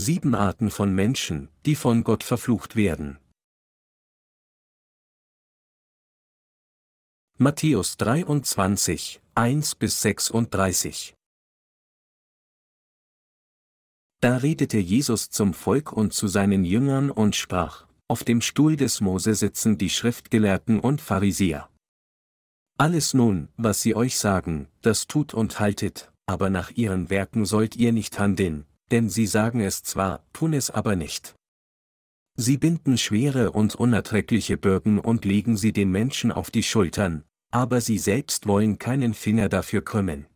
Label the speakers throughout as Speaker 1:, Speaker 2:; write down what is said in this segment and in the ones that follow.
Speaker 1: Sieben Arten von Menschen, die von Gott verflucht werden. Matthäus 23, 1 bis 36 Da redete Jesus zum Volk und zu seinen Jüngern und sprach, auf dem Stuhl des Mose sitzen die Schriftgelehrten und Pharisäer. Alles nun, was sie euch sagen, das tut und haltet, aber nach ihren Werken sollt ihr nicht handeln, denn sie sagen es zwar, tun es aber nicht. Sie binden schwere und unerträgliche Bürden und legen sie den Menschen auf die Schultern, aber sie selbst wollen keinen Finger dafür krümmen.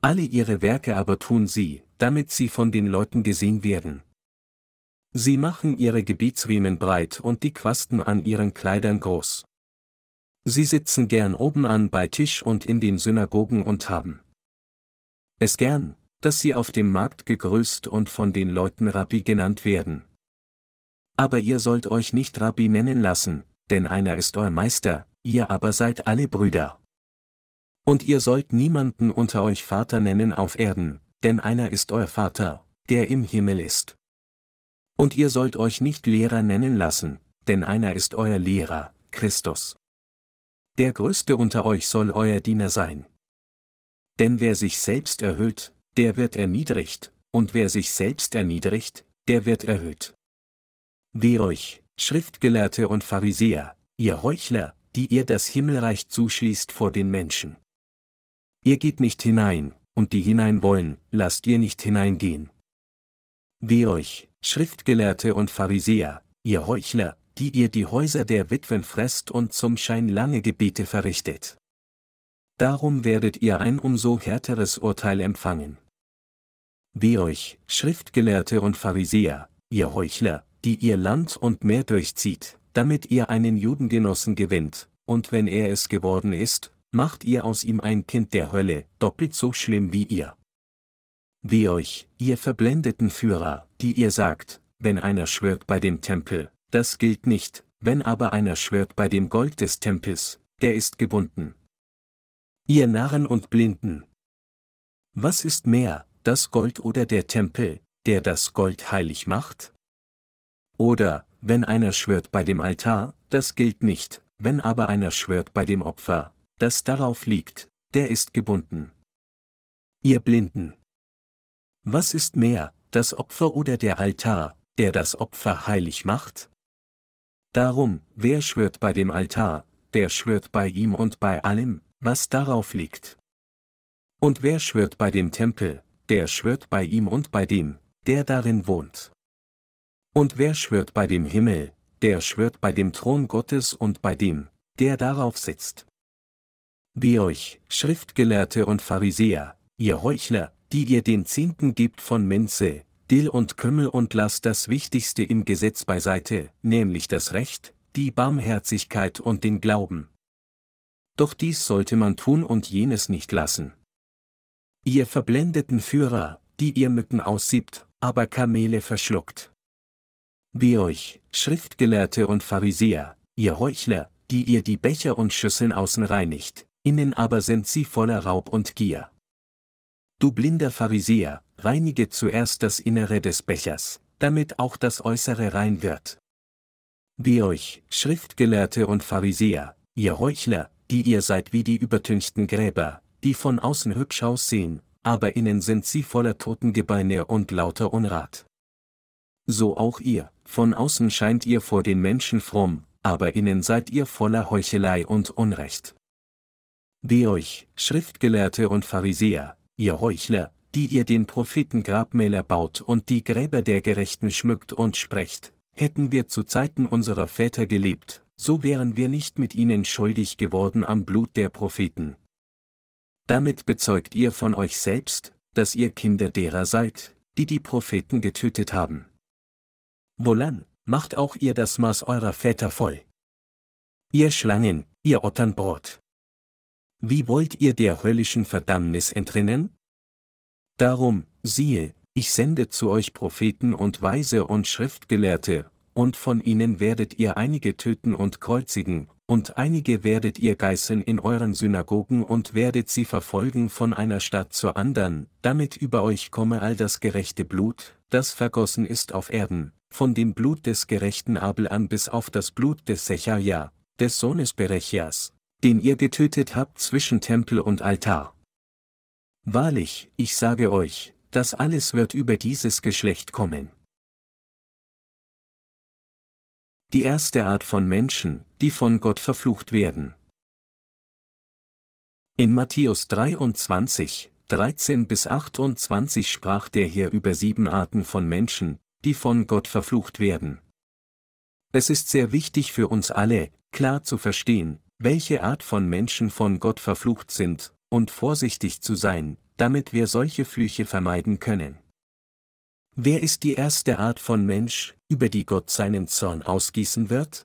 Speaker 1: Alle ihre Werke aber tun sie, damit sie von den Leuten gesehen werden. Sie machen ihre Gebietsriemen breit und die Quasten an ihren Kleidern groß. Sie sitzen gern oben an bei Tisch und in den Synagogen und haben es gern, dass sie auf dem Markt gegrüßt und von den Leuten Rabbi genannt werden. Aber ihr sollt euch nicht Rabbi nennen lassen, denn einer ist euer Meister, ihr aber seid alle Brüder. Und ihr sollt niemanden unter euch Vater nennen auf Erden, denn einer ist euer Vater, der im Himmel ist. Und ihr sollt euch nicht Lehrer nennen lassen, denn einer ist euer Lehrer, Christus. Der Größte unter euch soll euer Diener sein. Denn wer sich selbst erhöht, der wird erniedrigt, und wer sich selbst erniedrigt, der wird erhöht. Weh euch, Schriftgelehrte und Pharisäer, ihr Heuchler, die ihr das Himmelreich zuschließt vor den Menschen. Ihr geht nicht hinein, und die hinein wollen, lasst ihr nicht hineingehen. Weh euch, Schriftgelehrte und Pharisäer, ihr Heuchler, die ihr die Häuser der Witwen fresst und zum Schein lange Gebete verrichtet. Darum werdet ihr ein umso härteres Urteil empfangen. Weh euch, Schriftgelehrte und Pharisäer, ihr Heuchler, die ihr Land und Meer durchzieht, damit ihr einen Judengenossen gewinnt, und wenn er es geworden ist, macht ihr aus ihm ein Kind der Hölle, doppelt so schlimm wie ihr. Weh euch, ihr verblendeten Führer, die ihr sagt, wenn einer schwört bei dem Tempel, das gilt nicht, wenn aber einer schwört bei dem Gold des Tempels, der ist gebunden. Ihr Narren und Blinden. Was ist mehr, das Gold oder der Tempel, der das Gold heilig macht? Oder, wenn einer schwört bei dem Altar, das gilt nicht, wenn aber einer schwört bei dem Opfer, das darauf liegt, der ist gebunden. Ihr Blinden. Was ist mehr, das Opfer oder der Altar, der das Opfer heilig macht? Darum, wer schwört bei dem Altar, der schwört bei ihm und bei allem, was darauf liegt. Und wer schwört bei dem Tempel, der schwört bei ihm und bei dem, der darin wohnt. Und wer schwört bei dem Himmel, der schwört bei dem Thron Gottes und bei dem, der darauf sitzt. Wie euch, Schriftgelehrte und Pharisäer, ihr Heuchler, die ihr den Zehnten gibt von Minze, Dill und Kümmel und lasst das Wichtigste im Gesetz beiseite, nämlich das Recht, die Barmherzigkeit und den Glauben. Doch dies sollte man tun und jenes nicht lassen. Ihr verblendeten Führer, die ihr Mücken aussiebt, aber Kamele verschluckt. Wie euch, Schriftgelehrte und Pharisäer, ihr Heuchler, die ihr die Becher und Schüsseln außen reinigt, innen aber sind sie voller Raub und Gier. Du blinder Pharisäer, reinige zuerst das Innere des Bechers, damit auch das Äußere rein wird. Wie euch, Schriftgelehrte und Pharisäer, ihr Heuchler, die ihr seid wie die übertünchten Gräber, die von außen hübsch aussehen, aber innen sind sie voller Totengebeine und lauter Unrat. So auch ihr, von außen scheint ihr vor den Menschen fromm, aber innen seid ihr voller Heuchelei und Unrecht. Weh euch, Schriftgelehrte und Pharisäer, ihr Heuchler, die ihr den Propheten Grabmäler baut und die Gräber der Gerechten schmückt und sprecht, hätten wir zu Zeiten unserer Väter gelebt, so wären wir nicht mit ihnen schuldig geworden am Blut der Propheten. Damit bezeugt ihr von euch selbst, dass ihr Kinder derer seid, die die Propheten getötet haben. Wohlan, macht auch ihr das Maß eurer Väter voll. Ihr Schlangen, ihr Otternbrot. Wie wollt ihr der höllischen Verdammnis entrinnen? Darum, siehe, ich sende zu euch Propheten und Weise und Schriftgelehrte, und von ihnen werdet ihr einige töten und kreuzigen, und einige werdet ihr geißeln in euren Synagogen und werdet sie verfolgen von einer Stadt zur andern, damit über euch komme all das gerechte Blut, das vergossen ist auf Erden, von dem Blut des gerechten Abel an bis auf das Blut des Secharia, des Sohnes Berechias, den ihr getötet habt zwischen Tempel und Altar. Wahrlich, ich sage euch, das alles wird über dieses Geschlecht kommen. Die erste Art von Menschen, die von Gott verflucht werden. In Matthäus 23, 13 bis 28 sprach der Herr über sieben Arten von Menschen, die von Gott verflucht werden. Es ist sehr wichtig für uns alle, klar zu verstehen, welche Art von Menschen von Gott verflucht sind, und vorsichtig zu sein, damit wir solche Flüche vermeiden können. Wer ist die erste Art von Mensch, über die Gott seinen Zorn ausgießen wird?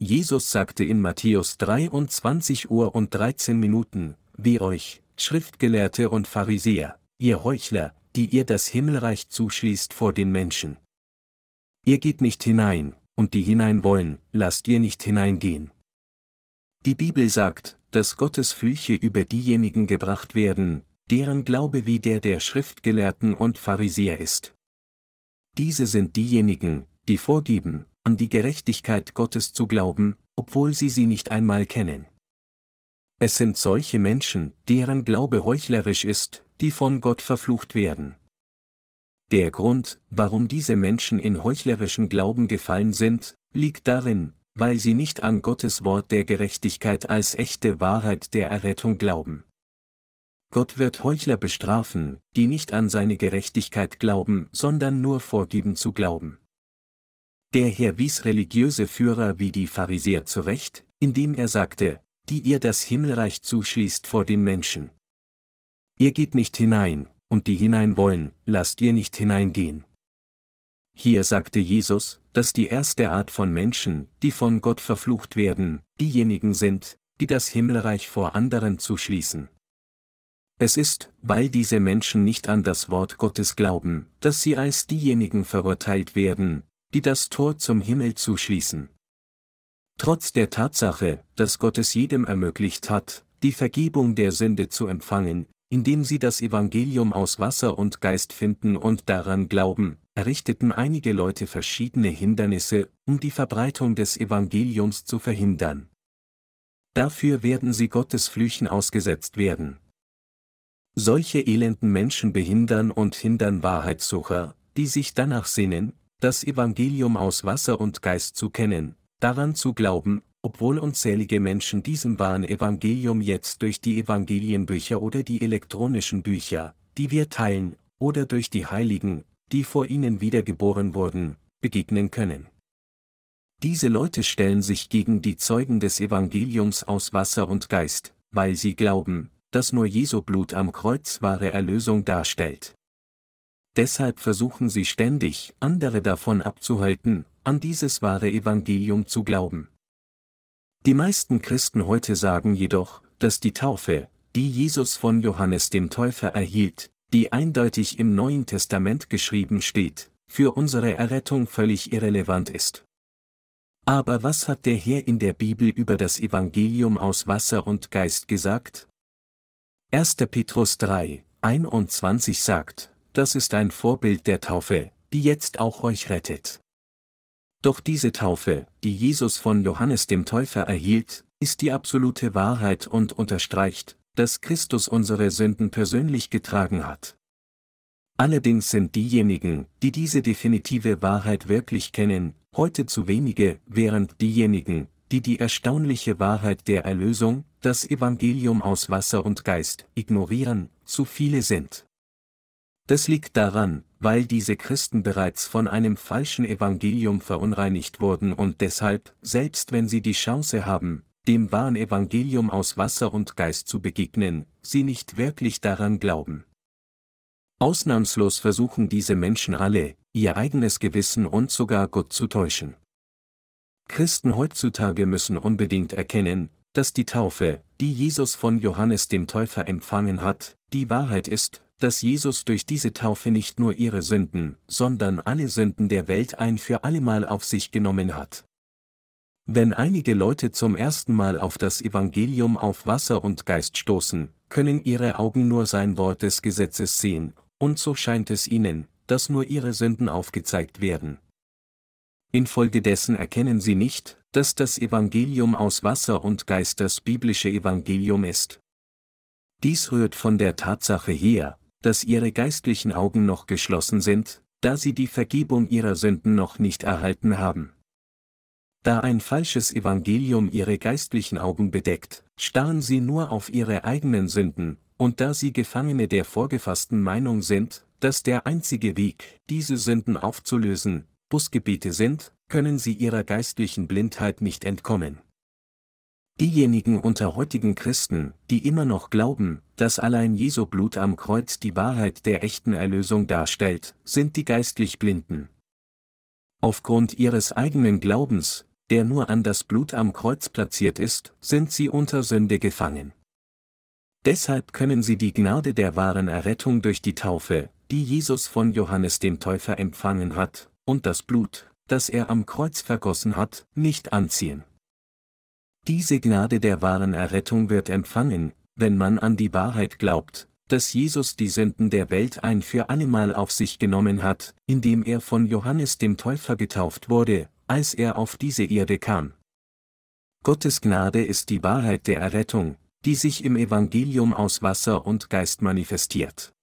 Speaker 1: Jesus sagte in Matthäus 23 Uhr und 13 Minuten, wie euch, Schriftgelehrte und Pharisäer, ihr Heuchler, die ihr das Himmelreich zuschließt vor den Menschen. Ihr geht nicht hinein, und die hinein wollen, lasst ihr nicht hineingehen. Die Bibel sagt, dass Gottes Flüche über diejenigen gebracht werden, deren Glaube wie der der Schriftgelehrten und Pharisäer ist. Diese sind diejenigen, die vorgeben, an die Gerechtigkeit Gottes zu glauben, obwohl sie sie nicht einmal kennen. Es sind solche Menschen, deren Glaube heuchlerisch ist, die von Gott verflucht werden. Der Grund, warum diese Menschen in heuchlerischen Glauben gefallen sind, liegt darin, weil sie nicht an Gottes Wort der Gerechtigkeit als echte Wahrheit der Errettung glauben. Gott wird Heuchler bestrafen, die nicht an seine Gerechtigkeit glauben, sondern nur vorgeben zu glauben. Der Herr wies religiöse Führer wie die Pharisäer zurecht, indem er sagte, die ihr das Himmelreich zuschließt vor den Menschen. Ihr geht nicht hinein, und die hinein wollen, lasst ihr nicht hineingehen. Hier sagte Jesus, dass die erste Art von Menschen, die von Gott verflucht werden, diejenigen sind, die das Himmelreich vor anderen zuschließen. Es ist, weil diese Menschen nicht an das Wort Gottes glauben, dass sie als diejenigen verurteilt werden, die das Tor zum Himmel zuschließen. Trotz der Tatsache, dass Gott es jedem ermöglicht hat, die Vergebung der Sünde zu empfangen, indem sie das Evangelium aus Wasser und Geist finden und daran glauben, errichteten einige Leute verschiedene Hindernisse, um die Verbreitung des Evangeliums zu verhindern. Dafür werden sie Gottes Flüchen ausgesetzt werden. Solche elenden Menschen behindern und hindern Wahrheitssucher, die sich danach sehnen, das Evangelium aus Wasser und Geist zu kennen, daran zu glauben, obwohl unzählige Menschen diesem wahren Evangelium jetzt durch die Evangelienbücher oder die elektronischen Bücher, die wir teilen, oder durch die Heiligen, die vor ihnen wiedergeboren wurden, begegnen können. Diese Leute stellen sich gegen die Zeugen des Evangeliums aus Wasser und Geist, weil sie glauben, dass nur Jesu Blut am Kreuz wahre Erlösung darstellt. Deshalb versuchen sie ständig, andere davon abzuhalten, an dieses wahre Evangelium zu glauben. Die meisten Christen heute sagen jedoch, dass die Taufe, die Jesus von Johannes dem Täufer erhielt, die eindeutig im Neuen Testament geschrieben steht, für unsere Errettung völlig irrelevant ist. Aber was hat der Herr in der Bibel über das Evangelium aus Wasser und Geist gesagt? 1. Petrus 3, 21 sagt, das ist ein Vorbild der Taufe, die jetzt auch euch rettet. Doch diese Taufe, die Jesus von Johannes dem Täufer erhielt, ist die absolute Wahrheit und unterstreicht, dass Christus unsere Sünden persönlich getragen hat. Allerdings sind diejenigen, die diese definitive Wahrheit wirklich kennen, heute zu wenige, während diejenigen, die die erstaunliche Wahrheit der Erlösung, das Evangelium aus Wasser und Geist, ignorieren, zu viele sind. Das liegt daran, weil diese Christen bereits von einem falschen Evangelium verunreinigt wurden und deshalb, selbst wenn sie die Chance haben, dem wahren Evangelium aus Wasser und Geist zu begegnen, sie nicht wirklich daran glauben. Ausnahmslos versuchen diese Menschen alle, ihr eigenes Gewissen und sogar Gott zu täuschen. Christen heutzutage müssen unbedingt erkennen, dass die Taufe, die Jesus von Johannes dem Täufer empfangen hat, die Wahrheit ist, dass Jesus durch diese Taufe nicht nur ihre Sünden, sondern alle Sünden der Welt ein für allemal auf sich genommen hat. Wenn einige Leute zum ersten Mal auf das Evangelium auf Wasser und Geist stoßen, können ihre Augen nur sein Wort des Gesetzes sehen, und so scheint es ihnen, dass nur ihre Sünden aufgezeigt werden. Infolgedessen erkennen sie nicht, dass das Evangelium aus Wasser und Geist das biblische Evangelium ist. Dies rührt von der Tatsache her, dass ihre geistlichen Augen noch geschlossen sind, da sie die Vergebung ihrer Sünden noch nicht erhalten haben. Da ein falsches Evangelium ihre geistlichen Augen bedeckt, starren sie nur auf ihre eigenen Sünden, und da sie Gefangene der vorgefassten Meinung sind, dass der einzige Weg, diese Sünden aufzulösen, Busgebete sind, können sie ihrer geistlichen Blindheit nicht entkommen. Diejenigen unter heutigen Christen, die immer noch glauben, dass allein Jesu Blut am Kreuz die Wahrheit der echten Erlösung darstellt, sind die geistlich Blinden. Aufgrund ihres eigenen Glaubens, der nur an das Blut am Kreuz platziert ist, sind sie unter Sünde gefangen. Deshalb können sie die Gnade der wahren Errettung durch die Taufe, die Jesus von Johannes dem Täufer empfangen hat, und das Blut, das er am Kreuz vergossen hat, nicht anziehen. Diese Gnade der wahren Errettung wird empfangen, wenn man an die Wahrheit glaubt, dass Jesus die Sünden der Welt ein für allemal auf sich genommen hat, indem er von Johannes dem Täufer getauft wurde, als er auf diese Erde kam. Gottes Gnade ist die Wahrheit der Errettung, die sich im Evangelium aus Wasser und Geist manifestiert.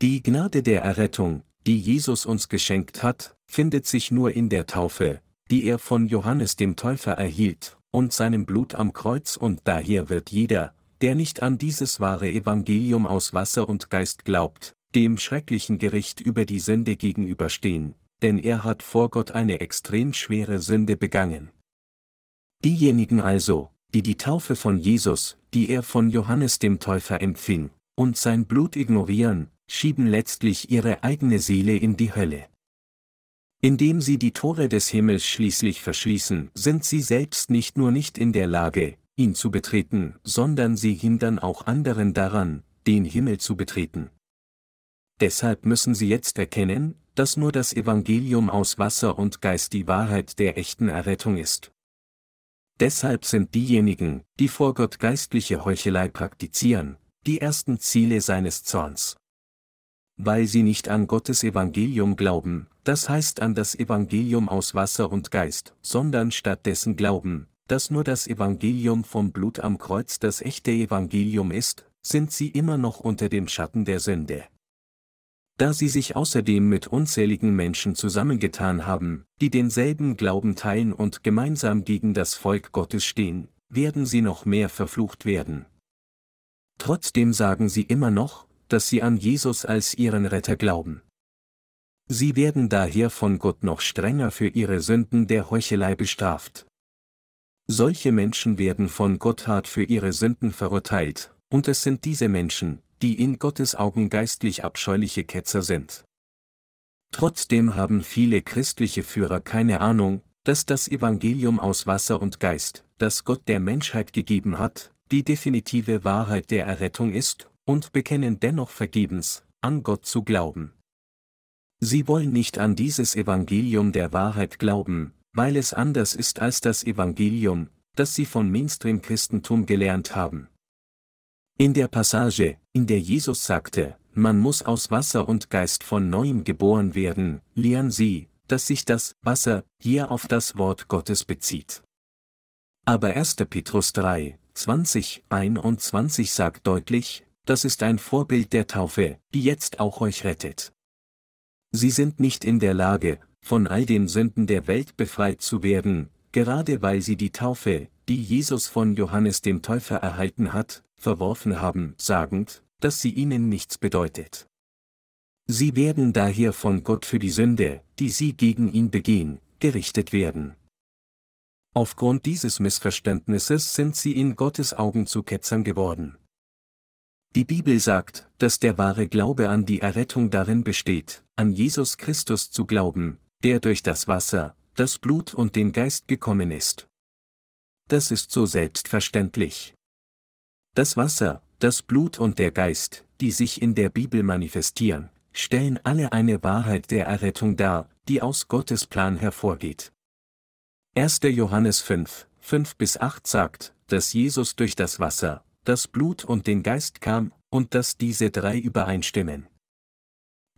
Speaker 1: Die Gnade der Errettung, die Jesus uns geschenkt hat, findet sich nur in der Taufe, die er von Johannes dem Täufer erhielt, und seinem Blut am Kreuz und daher wird jeder, der nicht an dieses wahre Evangelium aus Wasser und Geist glaubt, dem schrecklichen Gericht über die Sünde gegenüberstehen, denn er hat vor Gott eine extrem schwere Sünde begangen. Diejenigen also, die die Taufe von Jesus, die er von Johannes dem Täufer empfing, und sein Blut ignorieren, schieben letztlich ihre eigene Seele in die Hölle. Indem sie die Tore des Himmels schließlich verschließen, sind sie selbst nicht nur nicht in der Lage, ihn zu betreten, sondern sie hindern auch anderen daran, den Himmel zu betreten. Deshalb müssen sie jetzt erkennen, dass nur das Evangelium aus Wasser und Geist die Wahrheit der echten Errettung ist. Deshalb sind diejenigen, die vor Gott geistliche Heuchelei praktizieren, die ersten Ziele seines Zorns. Weil sie nicht an Gottes Evangelium glauben, das heißt an das Evangelium aus Wasser und Geist, sondern stattdessen glauben, dass nur das Evangelium vom Blut am Kreuz das echte Evangelium ist, sind sie immer noch unter dem Schatten der Sünde. Da sie sich außerdem mit unzähligen Menschen zusammengetan haben, die denselben Glauben teilen und gemeinsam gegen das Volk Gottes stehen, werden sie noch mehr verflucht werden. Trotzdem sagen sie immer noch, dass sie an Jesus als ihren Retter glauben. Sie werden daher von Gott noch strenger für ihre Sünden der Heuchelei bestraft. Solche Menschen werden von Gott hart für ihre Sünden verurteilt, und es sind diese Menschen, die in Gottes Augen geistlich abscheuliche Ketzer sind. Trotzdem haben viele christliche Führer keine Ahnung, dass das Evangelium aus Wasser und Geist, das Gott der Menschheit gegeben hat, die definitive Wahrheit der Errettung ist, und bekennen dennoch vergebens, an Gott zu glauben. Sie wollen nicht an dieses Evangelium der Wahrheit glauben, weil es anders ist als das Evangelium, das sie von Mainstream-Christentum gelernt haben. In der Passage, in der Jesus sagte, man muss aus Wasser und Geist von neuem geboren werden, lehren sie, dass sich das Wasser hier auf das Wort Gottes bezieht. Aber 1. Petrus 3, 20, 21 sagt deutlich, das ist ein Vorbild der Taufe, die jetzt auch euch rettet. Sie sind nicht in der Lage, von all den Sünden der Welt befreit zu werden, gerade weil sie die Taufe, die Jesus von Johannes dem Täufer erhalten hat, verworfen haben, sagend, dass sie ihnen nichts bedeutet. Sie werden daher von Gott für die Sünde, die sie gegen ihn begehen, gerichtet werden. Aufgrund dieses Missverständnisses sind sie in Gottes Augen zu Ketzern geworden. Die Bibel sagt, dass der wahre Glaube an die Errettung darin besteht, an Jesus Christus zu glauben, der durch das Wasser, das Blut und den Geist gekommen ist. Das ist so selbstverständlich. Das Wasser, das Blut und der Geist, die sich in der Bibel manifestieren, stellen alle eine Wahrheit der Errettung dar, die aus Gottes Plan hervorgeht. 1. Johannes 5, 5 bis 8 sagt, dass Jesus durch das Wasser, das Blut und den Geist kam, und dass diese drei übereinstimmen.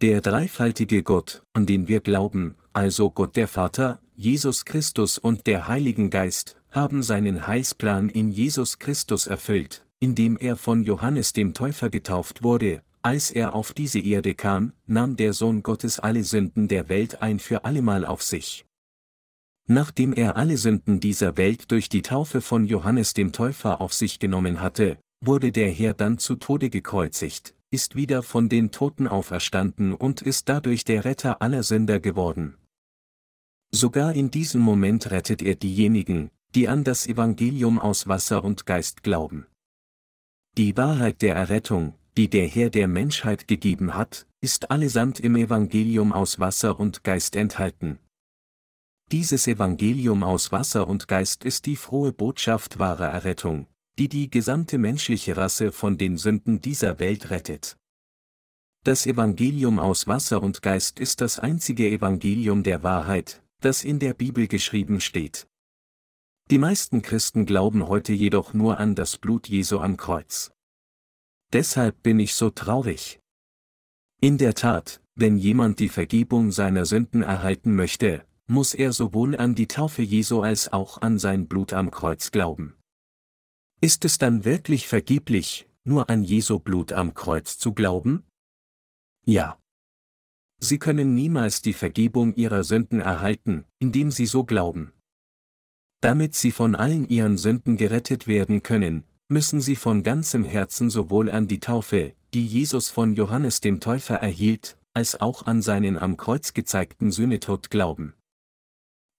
Speaker 1: Der dreifaltige Gott, an den wir glauben, also Gott der Vater, Jesus Christus und der Heiligen Geist, haben seinen Heilsplan in Jesus Christus erfüllt, indem er von Johannes dem Täufer getauft wurde, als er auf diese Erde kam, nahm der Sohn Gottes alle Sünden der Welt ein für allemal auf sich. Nachdem er alle Sünden dieser Welt durch die Taufe von Johannes dem Täufer auf sich genommen hatte, wurde der Herr dann zu Tode gekreuzigt, ist wieder von den Toten auferstanden und ist dadurch der Retter aller Sünder geworden. Sogar in diesem Moment rettet er diejenigen, die an das Evangelium aus Wasser und Geist glauben. Die Wahrheit der Errettung, die der Herr der Menschheit gegeben hat, ist allesamt im Evangelium aus Wasser und Geist enthalten. Dieses Evangelium aus Wasser und Geist ist die frohe Botschaft wahrer Errettung, die die gesamte menschliche Rasse von den Sünden dieser Welt rettet. Das Evangelium aus Wasser und Geist ist das einzige Evangelium der Wahrheit, das in der Bibel geschrieben steht. Die meisten Christen glauben heute jedoch nur an das Blut Jesu am Kreuz. Deshalb bin ich so traurig. In der Tat, wenn jemand die Vergebung seiner Sünden erhalten möchte, muss er sowohl an die Taufe Jesu als auch an sein Blut am Kreuz glauben. Ist es dann wirklich vergeblich, nur an Jesu Blut am Kreuz zu glauben? Ja. Sie können niemals die Vergebung ihrer Sünden erhalten, indem sie so glauben. Damit sie von allen ihren Sünden gerettet werden können, müssen sie von ganzem Herzen sowohl an die Taufe, die Jesus von Johannes dem Täufer erhielt, als auch an seinen am Kreuz gezeigten Sühnetod glauben.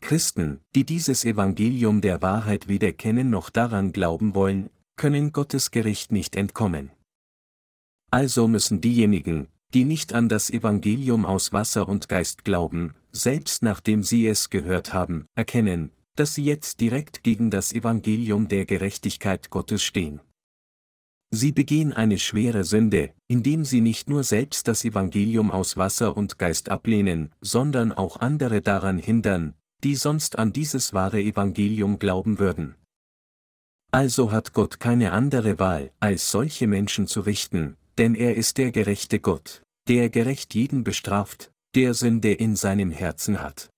Speaker 1: Christen, die dieses Evangelium der Wahrheit weder kennen noch daran glauben wollen, können Gottes Gericht nicht entkommen. Also müssen diejenigen, die nicht an das Evangelium aus Wasser und Geist glauben, selbst nachdem sie es gehört haben, erkennen, dass sie jetzt direkt gegen das Evangelium der Gerechtigkeit Gottes stehen. Sie begehen eine schwere Sünde, indem sie nicht nur selbst das Evangelium aus Wasser und Geist ablehnen, sondern auch andere daran hindern, die sonst an dieses wahre Evangelium glauben würden. Also hat Gott keine andere Wahl, als solche Menschen zu richten, denn er ist der gerechte Gott, der gerecht jeden bestraft, der Sünde in seinem Herzen hat.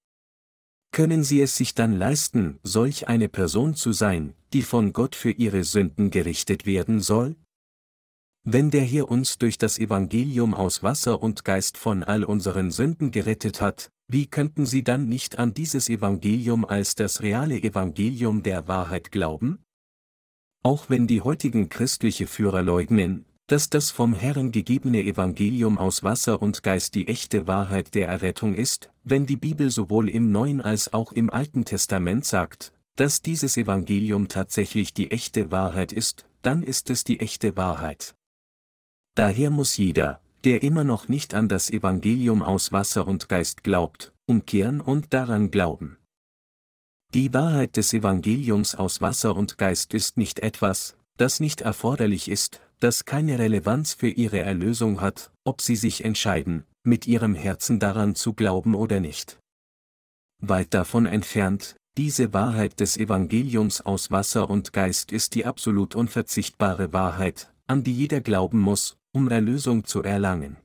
Speaker 1: Können Sie es sich dann leisten, solch eine Person zu sein, die von Gott für ihre Sünden gerichtet werden soll? Wenn der Herr uns durch das Evangelium aus Wasser und Geist von all unseren Sünden gerettet hat, wie könnten Sie dann nicht an dieses Evangelium als das reale Evangelium der Wahrheit glauben? Auch wenn die heutigen christliche Führer leugnen, dass das vom Herrn gegebene Evangelium aus Wasser und Geist die echte Wahrheit der Errettung ist, wenn die Bibel sowohl im Neuen als auch im Alten Testament sagt, dass dieses Evangelium tatsächlich die echte Wahrheit ist, dann ist es die echte Wahrheit. Daher muss jeder, der immer noch nicht an das Evangelium aus Wasser und Geist glaubt, umkehren und daran glauben. Die Wahrheit des Evangeliums aus Wasser und Geist ist nicht etwas, das nicht erforderlich ist, das keine Relevanz für ihre Erlösung hat, ob sie sich entscheiden, mit ihrem Herzen daran zu glauben oder nicht. Weit davon entfernt, diese Wahrheit des Evangeliums aus Wasser und Geist ist die absolut unverzichtbare Wahrheit, an die jeder glauben muss, um Erlösung zu erlangen.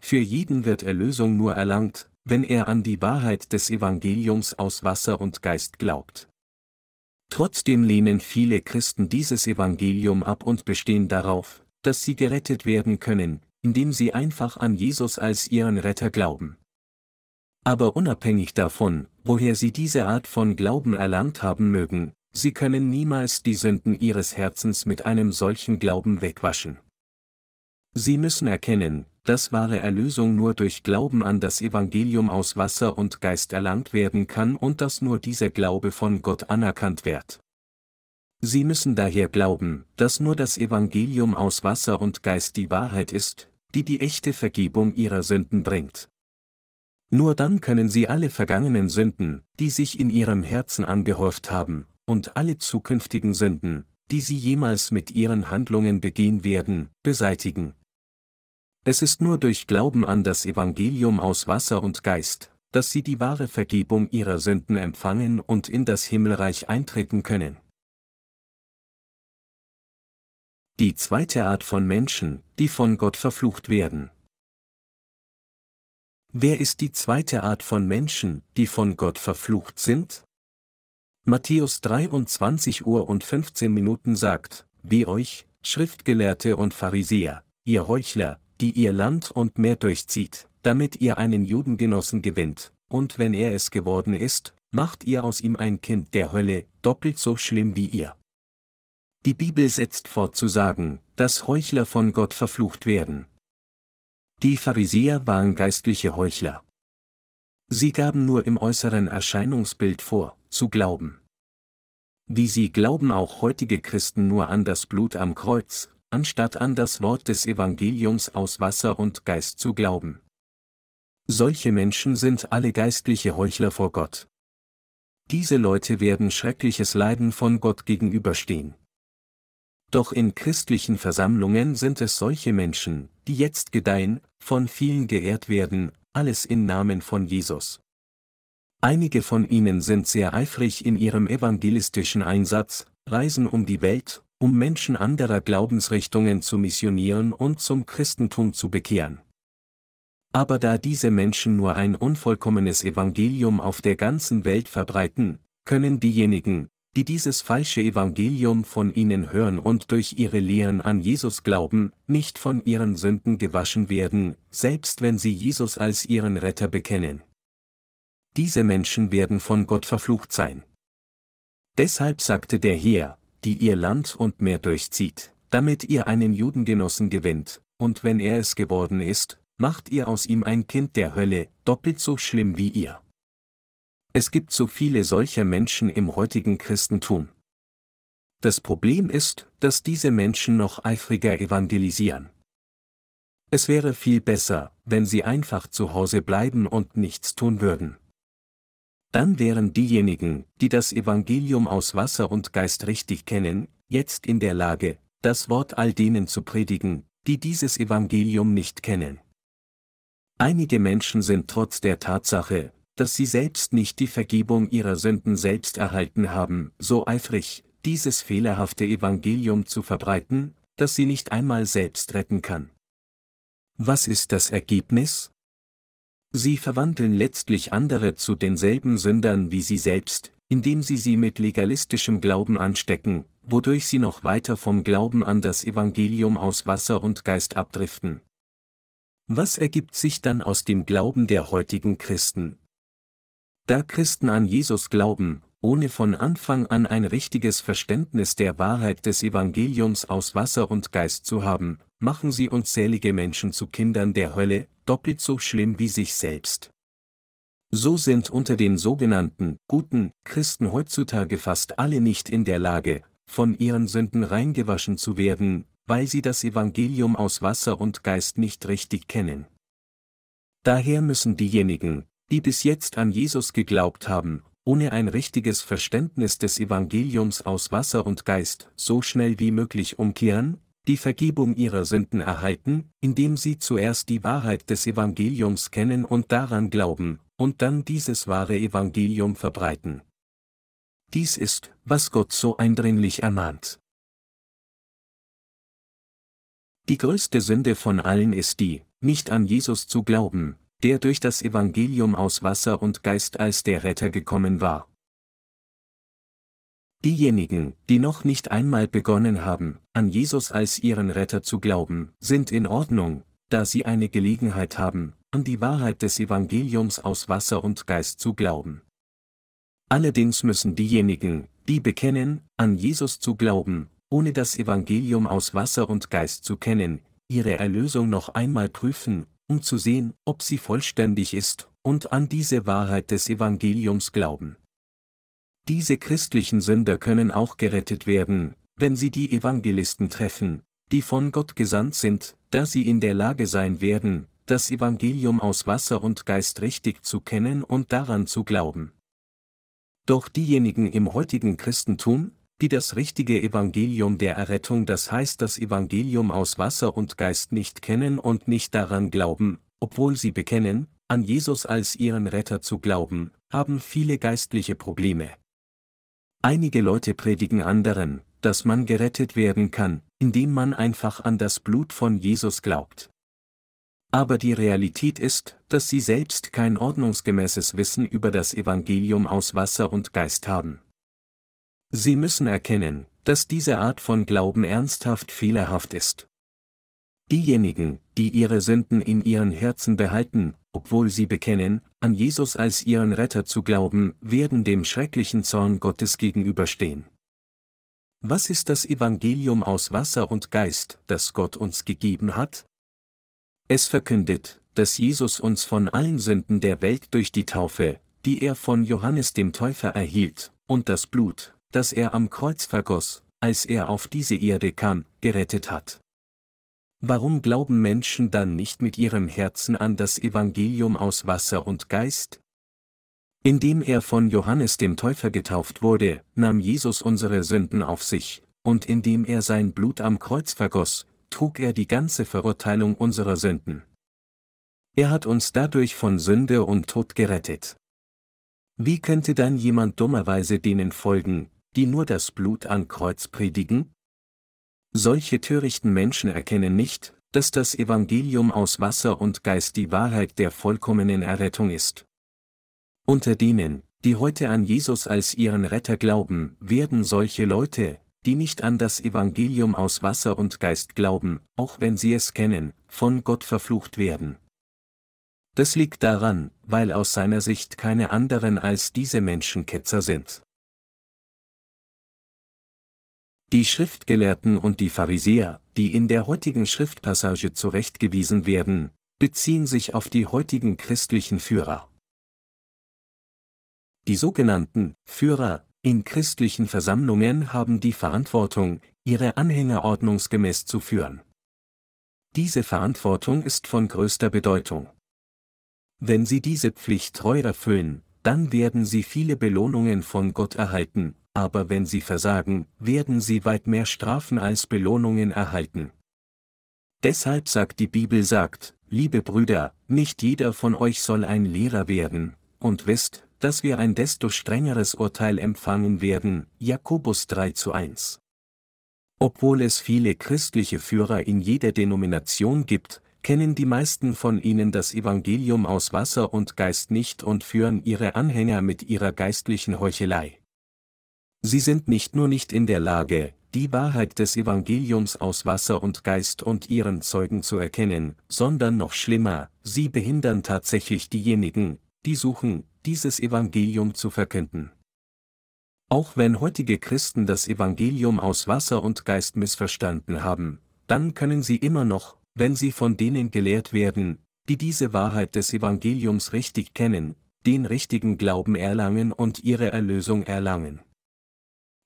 Speaker 1: Für jeden wird Erlösung nur erlangt, wenn er an die Wahrheit des Evangeliums aus Wasser und Geist glaubt. Trotzdem lehnen viele Christen dieses Evangelium ab und bestehen darauf, dass sie gerettet werden können, indem sie einfach an Jesus als ihren Retter glauben. Aber unabhängig davon, woher sie diese Art von Glauben erlangt haben mögen, sie können niemals die Sünden ihres Herzens mit einem solchen Glauben wegwaschen. Sie müssen erkennen, dass wahre Erlösung nur durch Glauben an das Evangelium aus Wasser und Geist erlangt werden kann und dass nur dieser Glaube von Gott anerkannt wird. Sie müssen daher glauben, dass nur das Evangelium aus Wasser und Geist die Wahrheit ist, die die echte Vergebung ihrer Sünden bringt. Nur dann können sie alle vergangenen Sünden, die sich in ihrem Herzen angehäuft haben, und alle zukünftigen Sünden, die sie jemals mit ihren Handlungen begehen werden, beseitigen. Es ist nur durch Glauben an das Evangelium aus Wasser und Geist, dass sie die wahre Vergebung ihrer Sünden empfangen und in das Himmelreich eintreten können. Die zweite Art von Menschen, die von Gott verflucht werden. Wer ist die zweite Art von Menschen, die von Gott verflucht sind? Matthäus 23 Uhr und 15 Minuten sagt, wie euch, Schriftgelehrte und Pharisäer, ihr Heuchler, die ihr Land und Meer durchzieht, damit ihr einen Judengenossen gewinnt, und wenn er es geworden ist, macht ihr aus ihm ein Kind der Hölle, doppelt so schlimm wie ihr. Die Bibel setzt fort zu sagen, dass Heuchler von Gott verflucht werden. Die Pharisäer waren geistliche Heuchler. Sie gaben nur im äußeren Erscheinungsbild vor, zu glauben. Wie sie glauben auch heutige Christen nur an das Blut am Kreuz, anstatt an das Wort des Evangeliums aus Wasser und Geist zu glauben. Solche Menschen sind alle geistliche Heuchler vor Gott. Diese Leute werden schreckliches Leiden von Gott gegenüberstehen. Doch in christlichen Versammlungen sind es solche Menschen, die jetzt gedeihen, von vielen geehrt werden, alles im Namen von Jesus. Einige von ihnen sind sehr eifrig in ihrem evangelistischen Einsatz, reisen um die Welt, um Menschen anderer Glaubensrichtungen zu missionieren und zum Christentum zu bekehren. Aber da diese Menschen nur ein unvollkommenes Evangelium auf der ganzen Welt verbreiten, können diejenigen, die dieses falsche Evangelium von ihnen hören und durch ihre Lehren an Jesus glauben, nicht von ihren Sünden gewaschen werden, selbst wenn sie Jesus als ihren Retter bekennen. Diese Menschen werden von Gott verflucht sein. Deshalb sagte der Herr, die ihr Land und Meer durchzieht, damit ihr einen Judengenossen gewinnt, und wenn er es geworden ist, macht ihr aus ihm ein Kind der Hölle, doppelt so schlimm wie ihr. Es gibt so viele solcher Menschen im heutigen Christentum. Das Problem ist, dass diese Menschen noch eifriger evangelisieren. Es wäre viel besser, wenn sie einfach zu Hause bleiben und nichts tun würden. Dann wären diejenigen, die das Evangelium aus Wasser und Geist richtig kennen, jetzt in der Lage, das Wort all denen zu predigen, die dieses Evangelium nicht kennen. Einige Menschen sind trotz der Tatsache, dass sie selbst nicht die Vergebung ihrer Sünden selbst erhalten haben, so eifrig, dieses fehlerhafte Evangelium zu verbreiten, dass sie nicht einmal selbst retten kann. Was ist das Ergebnis? Sie verwandeln letztlich andere zu denselben Sündern wie sie selbst, indem sie sie mit legalistischem Glauben anstecken, wodurch sie noch weiter vom Glauben an das Evangelium aus Wasser und Geist abdriften. Was ergibt sich dann aus dem Glauben der heutigen Christen? Da Christen an Jesus glauben, ohne von Anfang an ein richtiges Verständnis der Wahrheit des Evangeliums aus Wasser und Geist zu haben, machen sie unzählige Menschen zu Kindern der Hölle, doppelt so schlimm wie sich selbst. So sind unter den sogenannten guten Christen heutzutage fast alle nicht in der Lage, von ihren Sünden reingewaschen zu werden, weil sie das Evangelium aus Wasser und Geist nicht richtig kennen. Daher müssen diejenigen, die bis jetzt an Jesus geglaubt haben, ohne ein richtiges Verständnis des Evangeliums aus Wasser und Geist, so schnell wie möglich umkehren, die Vergebung ihrer Sünden erhalten, indem sie zuerst die Wahrheit des Evangeliums kennen und daran glauben, und dann dieses wahre Evangelium verbreiten. Dies ist, was Gott so eindringlich ermahnt. Die größte Sünde von allen ist die, nicht an Jesus zu glauben, der durch das Evangelium aus Wasser und Geist als der Retter gekommen war. Diejenigen, die noch nicht einmal begonnen haben, an Jesus als ihren Retter zu glauben, sind in Ordnung, da sie eine Gelegenheit haben, an die Wahrheit des Evangeliums aus Wasser und Geist zu glauben. Allerdings müssen diejenigen, die bekennen, an Jesus zu glauben, ohne das Evangelium aus Wasser und Geist zu kennen, ihre Erlösung noch einmal prüfen, um zu sehen, ob sie vollständig ist, und an diese Wahrheit des Evangeliums glauben. Diese christlichen Sünder können auch gerettet werden, wenn sie die Evangelisten treffen, die von Gott gesandt sind, da sie in der Lage sein werden, das Evangelium aus Wasser und Geist richtig zu kennen und daran zu glauben. Doch diejenigen im heutigen Christentum, die das richtige Evangelium der Errettung, das heißt das Evangelium aus Wasser und Geist nicht kennen und nicht daran glauben, obwohl sie bekennen, an Jesus als ihren Retter zu glauben, haben viele geistliche Probleme. Einige Leute predigen anderen, dass man gerettet werden kann, indem man einfach an das Blut von Jesus glaubt. Aber die Realität ist, dass sie selbst kein ordnungsgemäßes Wissen über das Evangelium aus Wasser und Geist haben. Sie müssen erkennen, dass diese Art von Glauben ernsthaft fehlerhaft ist. Diejenigen, die ihre Sünden in ihren Herzen behalten, obwohl sie bekennen, an Jesus als ihren Retter zu glauben, werden dem schrecklichen Zorn Gottes gegenüberstehen. Was ist das Evangelium aus Wasser und Geist, das Gott uns gegeben hat? Es verkündet, dass Jesus uns von allen Sünden der Welt durch die Taufe, die er von Johannes dem Täufer erhielt, und das Blut, das er am Kreuz vergoss, als er auf diese Erde kam, gerettet hat. Warum glauben Menschen dann nicht mit ihrem Herzen an das Evangelium aus Wasser und Geist? Indem er von Johannes dem Täufer getauft wurde, nahm Jesus unsere Sünden auf sich, und indem er sein Blut am Kreuz vergoss, trug er die ganze Verurteilung unserer Sünden. Er hat uns dadurch von Sünde und Tod gerettet. Wie könnte dann jemand dummerweise denen folgen, die nur das Blut an Kreuz predigen? Solche törichten Menschen erkennen nicht, dass das Evangelium aus Wasser und Geist die Wahrheit der vollkommenen Errettung ist. Unter denen, die heute an Jesus als ihren Retter glauben, werden solche Leute, die nicht an das Evangelium aus Wasser und Geist glauben, auch wenn sie es kennen, von Gott verflucht werden. Das liegt daran, weil aus seiner Sicht keine anderen als diese Menschen Ketzer sind. Die Schriftgelehrten und die Pharisäer, die in der heutigen Schriftpassage zurechtgewiesen werden, beziehen sich auf die heutigen christlichen Führer. Die sogenannten Führer in christlichen Versammlungen haben die Verantwortung, ihre Anhänger ordnungsgemäß zu führen. Diese Verantwortung ist von größter Bedeutung. Wenn sie diese Pflicht treu erfüllen, dann werden sie viele Belohnungen von Gott erhalten, aber wenn sie versagen, werden sie weit mehr Strafen als Belohnungen erhalten. Deshalb sagt die Bibel sagt, liebe Brüder, nicht jeder von euch soll ein Lehrer werden, und wisst, dass wir ein desto strengeres Urteil empfangen werden, Jakobus 3 zu 1. Obwohl es viele christliche Führer in jeder Denomination gibt, kennen die meisten von ihnen das Evangelium aus Wasser und Geist nicht und führen ihre Anhänger mit ihrer geistlichen Heuchelei. Sie sind nicht nur nicht in der Lage, die Wahrheit des Evangeliums aus Wasser und Geist und ihren Zeugen zu erkennen, sondern noch schlimmer, sie behindern tatsächlich diejenigen, die suchen, dieses Evangelium zu verkünden. Auch wenn heutige Christen das Evangelium aus Wasser und Geist missverstanden haben, dann können sie immer noch, wenn sie von denen gelehrt werden, die diese Wahrheit des Evangeliums richtig kennen, den richtigen Glauben erlangen und ihre Erlösung erlangen.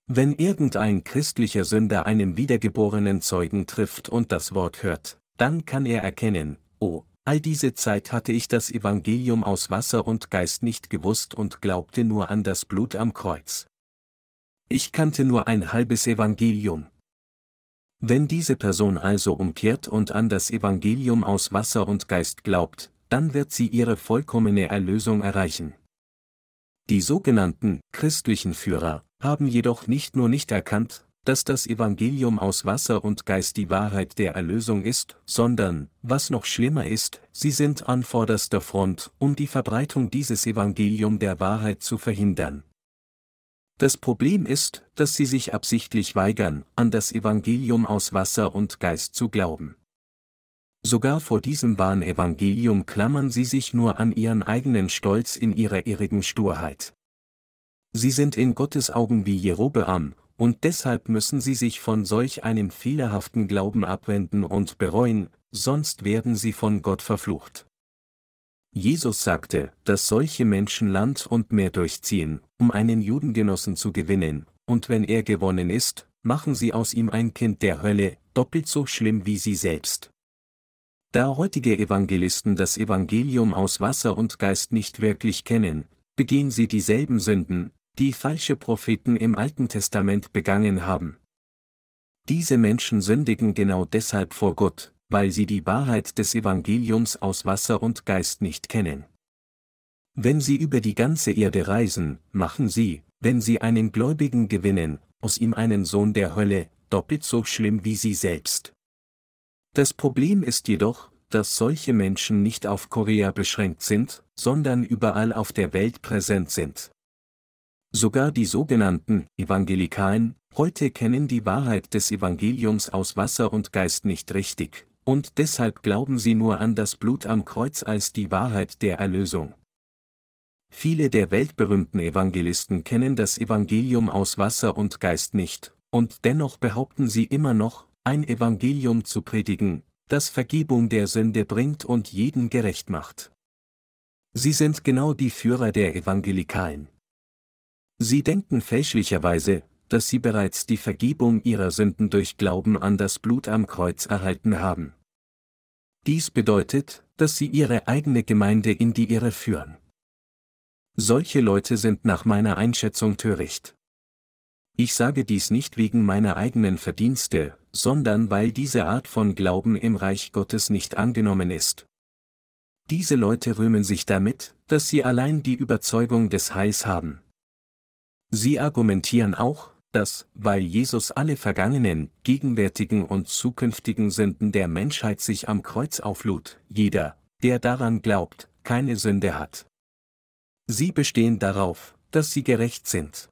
Speaker 1: Wenn irgendein christlicher Sünder einen wiedergeborenen Zeugen trifft und das Wort hört, dann kann er erkennen, oh, all diese Zeit hatte ich das Evangelium aus Wasser und Geist nicht gewusst und glaubte nur an das Blut am Kreuz. Ich kannte nur ein halbes Evangelium. Wenn diese Person also umkehrt und an das Evangelium aus Wasser und Geist glaubt, dann wird sie ihre vollkommene Erlösung erreichen. Die sogenannten christlichen Führer haben jedoch nicht nur nicht erkannt, dass das Evangelium aus Wasser und Geist die Wahrheit der Erlösung ist, sondern, was noch schlimmer ist, sie sind an vorderster Front, um die Verbreitung dieses Evangelium der Wahrheit zu verhindern. Das Problem ist, dass sie sich absichtlich weigern, an das Evangelium aus Wasser und Geist zu glauben. Sogar vor diesem wahren Evangelium klammern sie sich nur an ihren eigenen Stolz in ihrer irrigen Sturheit. Sie sind in Gottes Augen wie Jerobeam, und deshalb müssen sie sich von solch einem fehlerhaften Glauben abwenden und bereuen, sonst werden sie von Gott verflucht. Jesus sagte, dass solche Menschen Land und Meer durchziehen, um einen Judengenossen zu gewinnen, und wenn er gewonnen ist, machen sie aus ihm ein Kind der Hölle, doppelt so schlimm wie sie selbst. Da heutige Evangelisten das Evangelium aus Wasser und Geist nicht wirklich kennen, begehen sie dieselben Sünden, die falsche Propheten im Alten Testament begangen haben. Diese Menschen sündigen genau deshalb vor Gott, weil sie die Wahrheit des Evangeliums aus Wasser und Geist nicht kennen. Wenn sie über die ganze Erde reisen, machen sie, wenn sie einen Gläubigen gewinnen, aus ihm einen Sohn der Hölle, doppelt so schlimm wie sie selbst. Das Problem ist jedoch, dass solche Menschen nicht auf Korea beschränkt sind, sondern überall auf der Welt präsent sind. Sogar die sogenannten Evangelikalen heute kennen die Wahrheit des Evangeliums aus Wasser und Geist nicht richtig, und deshalb glauben sie nur an das Blut am Kreuz als die Wahrheit der Erlösung. Viele der weltberühmten Evangelisten kennen das Evangelium aus Wasser und Geist nicht, und dennoch behaupten sie immer noch, ein Evangelium zu predigen, das Vergebung der Sünde bringt und jeden gerecht macht. Sie sind genau die Führer der Evangelikalen. Sie denken fälschlicherweise, dass sie bereits die Vergebung ihrer Sünden durch Glauben an das Blut am Kreuz erhalten haben. Dies bedeutet, dass sie ihre eigene Gemeinde in die Irre führen. Solche Leute sind nach meiner Einschätzung töricht. Ich sage dies nicht wegen meiner eigenen Verdienste, sondern weil diese Art von Glauben im Reich Gottes nicht angenommen ist. Diese Leute rühmen sich damit, dass sie allein die Überzeugung des Heils haben. Sie argumentieren auch, dass, weil Jesus alle vergangenen, gegenwärtigen und zukünftigen Sünden der Menschheit sich am Kreuz auflud, jeder, der daran glaubt, keine Sünde hat. Sie bestehen darauf, dass sie gerecht sind.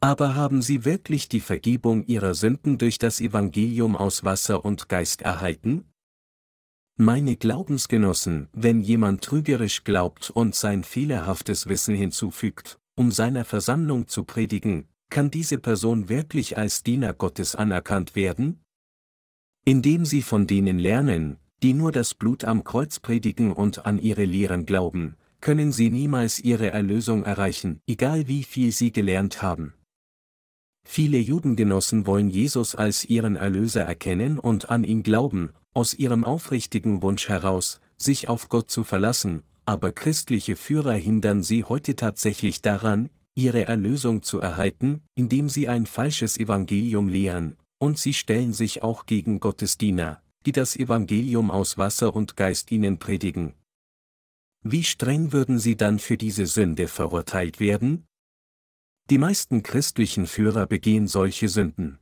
Speaker 1: Aber haben sie wirklich die Vergebung ihrer Sünden durch das Evangelium aus Wasser und Geist erhalten? Meine Glaubensgenossen, wenn jemand trügerisch glaubt und sein fehlerhaftes Wissen hinzufügt, um seiner Versammlung zu predigen, kann diese Person wirklich als Diener Gottes anerkannt werden? Indem sie von denen lernen, die nur das Blut am Kreuz predigen und an ihre Lehren glauben, können sie niemals ihre Erlösung erreichen, egal wie viel sie gelernt haben. Viele Judengenossen wollen Jesus als ihren Erlöser erkennen und an ihn glauben, aus ihrem aufrichtigen Wunsch heraus, sich auf Gott zu verlassen, aber christliche Führer hindern sie heute tatsächlich daran, ihre Erlösung zu erhalten, indem sie ein falsches Evangelium lehren, und sie stellen sich auch gegen Gottes Diener, die das Evangelium aus Wasser und Geist ihnen predigen. Wie streng würden sie dann für diese Sünde verurteilt werden? Die meisten christlichen Führer begehen solche Sünden.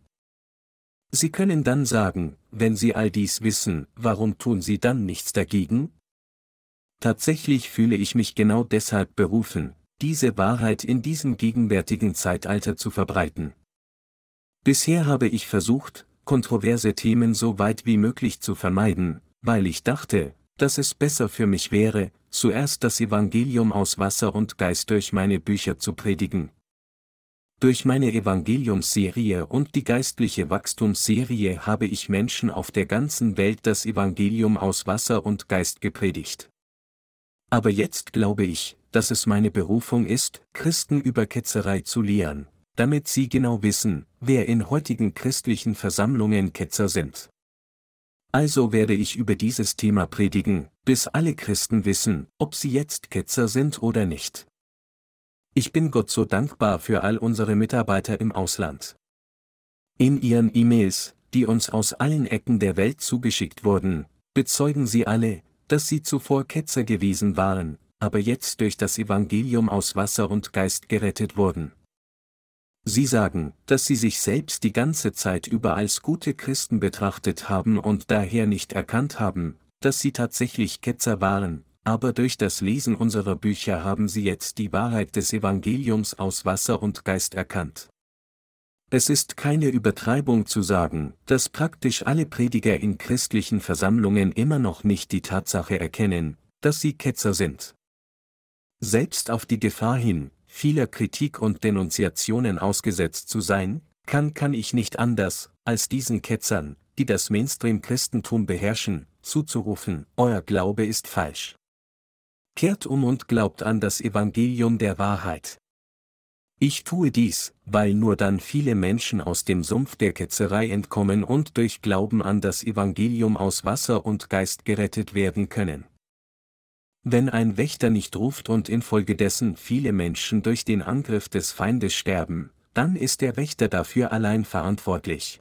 Speaker 1: Sie können dann sagen, wenn sie all dies wissen, warum tun sie dann nichts dagegen? Tatsächlich fühle ich mich genau deshalb berufen, diese Wahrheit in diesem gegenwärtigen Zeitalter zu verbreiten. Bisher habe ich versucht, kontroverse Themen so weit wie möglich zu vermeiden, weil ich dachte, dass es besser für mich wäre, zuerst das Evangelium aus Wasser und Geist durch meine Bücher zu predigen. Durch meine Evangeliumsserie und die geistliche Wachstumsserie habe ich Menschen auf der ganzen Welt das Evangelium aus Wasser und Geist gepredigt. Aber jetzt glaube ich, dass es meine Berufung ist, Christen über Ketzerei zu lehren, damit sie genau wissen, wer in heutigen christlichen Versammlungen Ketzer sind. Also werde ich über dieses Thema predigen, bis alle Christen wissen, ob sie jetzt Ketzer sind oder nicht. Ich bin Gott so dankbar für all unsere Mitarbeiter im Ausland. In ihren E-Mails, die uns aus allen Ecken der Welt zugeschickt wurden, bezeugen sie alle, dass sie zuvor Ketzer gewesen waren, aber jetzt durch das Evangelium aus Wasser und Geist gerettet wurden. Sie sagen, dass sie sich selbst die ganze Zeit über als gute Christen betrachtet haben und daher nicht erkannt haben, dass sie tatsächlich Ketzer waren, aber durch das Lesen unserer Bücher haben sie jetzt die Wahrheit des Evangeliums aus Wasser und Geist erkannt. Es ist keine Übertreibung zu sagen, dass praktisch alle Prediger in christlichen Versammlungen immer noch nicht die Tatsache erkennen, dass sie Ketzer sind. Selbst auf die Gefahr hin, vieler Kritik und Denunziationen ausgesetzt zu sein, kann kann ich nicht anders, als diesen Ketzern, die das Mainstream-Christentum beherrschen, zuzurufen, euer Glaube ist falsch. Kehrt um und glaubt an das Evangelium der Wahrheit. Ich tue dies, weil nur dann viele Menschen aus dem Sumpf der Ketzerei entkommen und durch Glauben an das Evangelium aus Wasser und Geist gerettet werden können. Wenn ein Wächter nicht ruft und infolgedessen viele Menschen durch den Angriff des Feindes sterben, dann ist der Wächter dafür allein verantwortlich.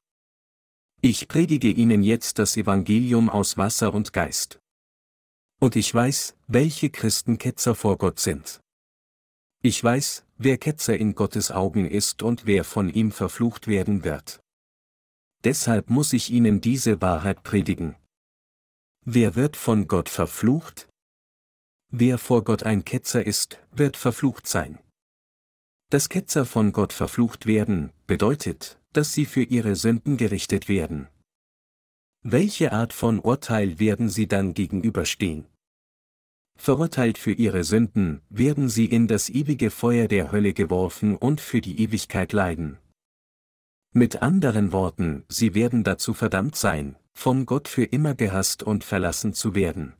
Speaker 1: Ich predige Ihnen jetzt das Evangelium aus Wasser und Geist. Und ich weiß, welche Christen Ketzer vor Gott sind. Ich weiß, wer Ketzer in Gottes Augen ist und wer von ihm verflucht werden wird. Deshalb muss ich Ihnen diese Wahrheit predigen. Wer wird von Gott verflucht? Wer vor Gott ein Ketzer ist, wird verflucht sein. Dass Ketzer von Gott verflucht werden, bedeutet, dass sie für ihre Sünden gerichtet werden. Welche Art von Urteil werden sie dann gegenüberstehen? Verurteilt für ihre Sünden, werden sie in das ewige Feuer der Hölle geworfen und für die Ewigkeit leiden. Mit anderen Worten, sie werden dazu verdammt sein, von Gott für immer gehasst und verlassen zu werden.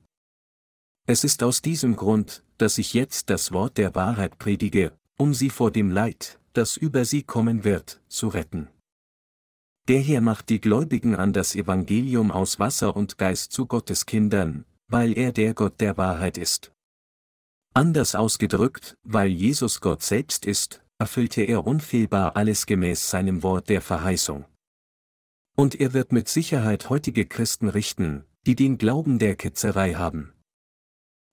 Speaker 1: Es ist aus diesem Grund, dass ich jetzt das Wort der Wahrheit predige, um sie vor dem Leid, das über sie kommen wird, zu retten. Der Herr macht die Gläubigen an das Evangelium aus Wasser und Geist zu Gottes Kindern, weil er der Gott der Wahrheit ist. Anders ausgedrückt, weil Jesus Gott selbst ist, erfüllte er unfehlbar alles gemäß seinem Wort der Verheißung. Und er wird mit Sicherheit heutige Christen richten, die den Glauben der Ketzerei haben.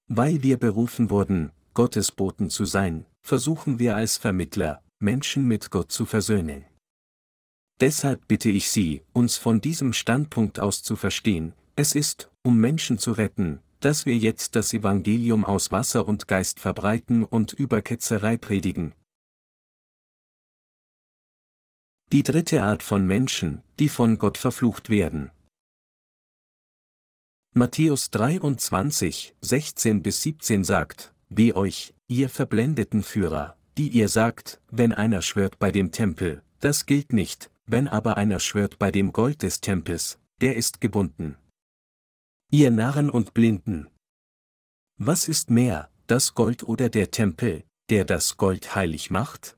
Speaker 1: Weil wir berufen wurden, Gottes Boten zu sein, versuchen wir als Vermittler, Menschen mit Gott zu versöhnen. Deshalb bitte ich Sie, uns von diesem Standpunkt aus zu verstehen, es ist, um Menschen zu retten, dass wir jetzt das Evangelium aus Wasser und Geist verbreiten und über Ketzerei predigen. Die dritte Art von Menschen, die von Gott verflucht werden. Matthäus 23, 16 bis 17 sagt, Weh euch, ihr verblendeten Führer, die ihr sagt, wenn einer schwört bei dem Tempel, das gilt nicht, wenn aber einer schwört bei dem Gold des Tempels, der ist gebunden. Ihr Narren und Blinden. Was ist mehr, das Gold oder der Tempel, der das Gold heilig macht?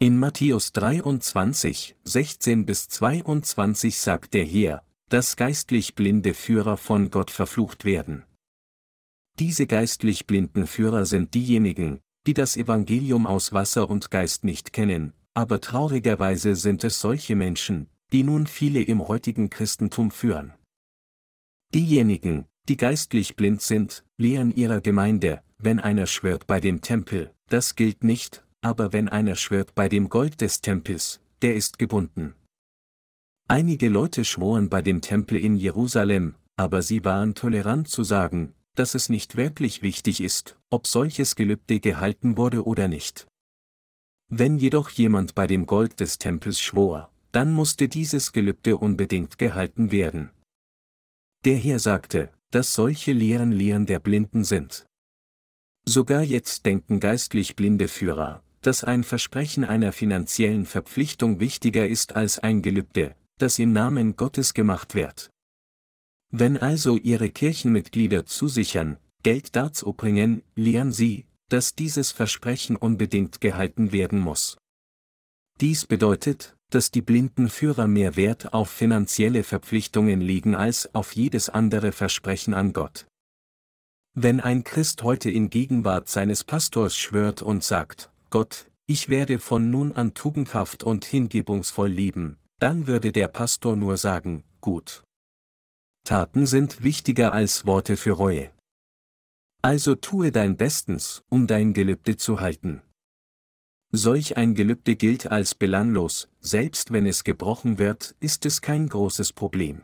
Speaker 1: In Matthäus 23, 16 bis 22 sagt der Herr, dass geistlich blinde Führer von Gott verflucht werden. Diese geistlich blinden Führer sind diejenigen, die das Evangelium aus Wasser und Geist nicht kennen, aber traurigerweise sind es solche Menschen, die nun viele im heutigen Christentum führen. Diejenigen, die geistlich blind sind, lehren ihrer Gemeinde, wenn einer schwört bei dem Tempel, das gilt nicht, aber wenn einer schwört bei dem Gold des Tempels, der ist gebunden. Einige Leute schworen bei dem Tempel in Jerusalem, aber sie waren tolerant zu sagen, dass es nicht wirklich wichtig ist, ob solches Gelübde gehalten wurde oder nicht. Wenn jedoch jemand bei dem Gold des Tempels schwor, dann musste dieses Gelübde unbedingt gehalten werden. Der Herr sagte, dass solche Lehren Lehren der Blinden sind. Sogar jetzt denken geistlich blinde Führer, dass ein Versprechen einer finanziellen Verpflichtung wichtiger ist als ein Gelübde, das im Namen Gottes gemacht wird. Wenn also ihre Kirchenmitglieder zusichern, Geld dazu bringen, lehren sie, dass dieses Versprechen unbedingt gehalten werden muss. Dies bedeutet, dass die blinden Führer mehr Wert auf finanzielle Verpflichtungen legen als auf jedes andere Versprechen an Gott. Wenn ein Christ heute in Gegenwart seines Pastors schwört und sagt, Gott, ich werde von nun an tugendhaft und hingebungsvoll leben, dann würde der Pastor nur sagen, gut. Taten sind wichtiger als Worte für Reue. Also tue dein Bestens, um dein Gelübde zu halten. Solch ein Gelübde gilt als belanglos, selbst wenn es gebrochen wird, ist es kein großes Problem.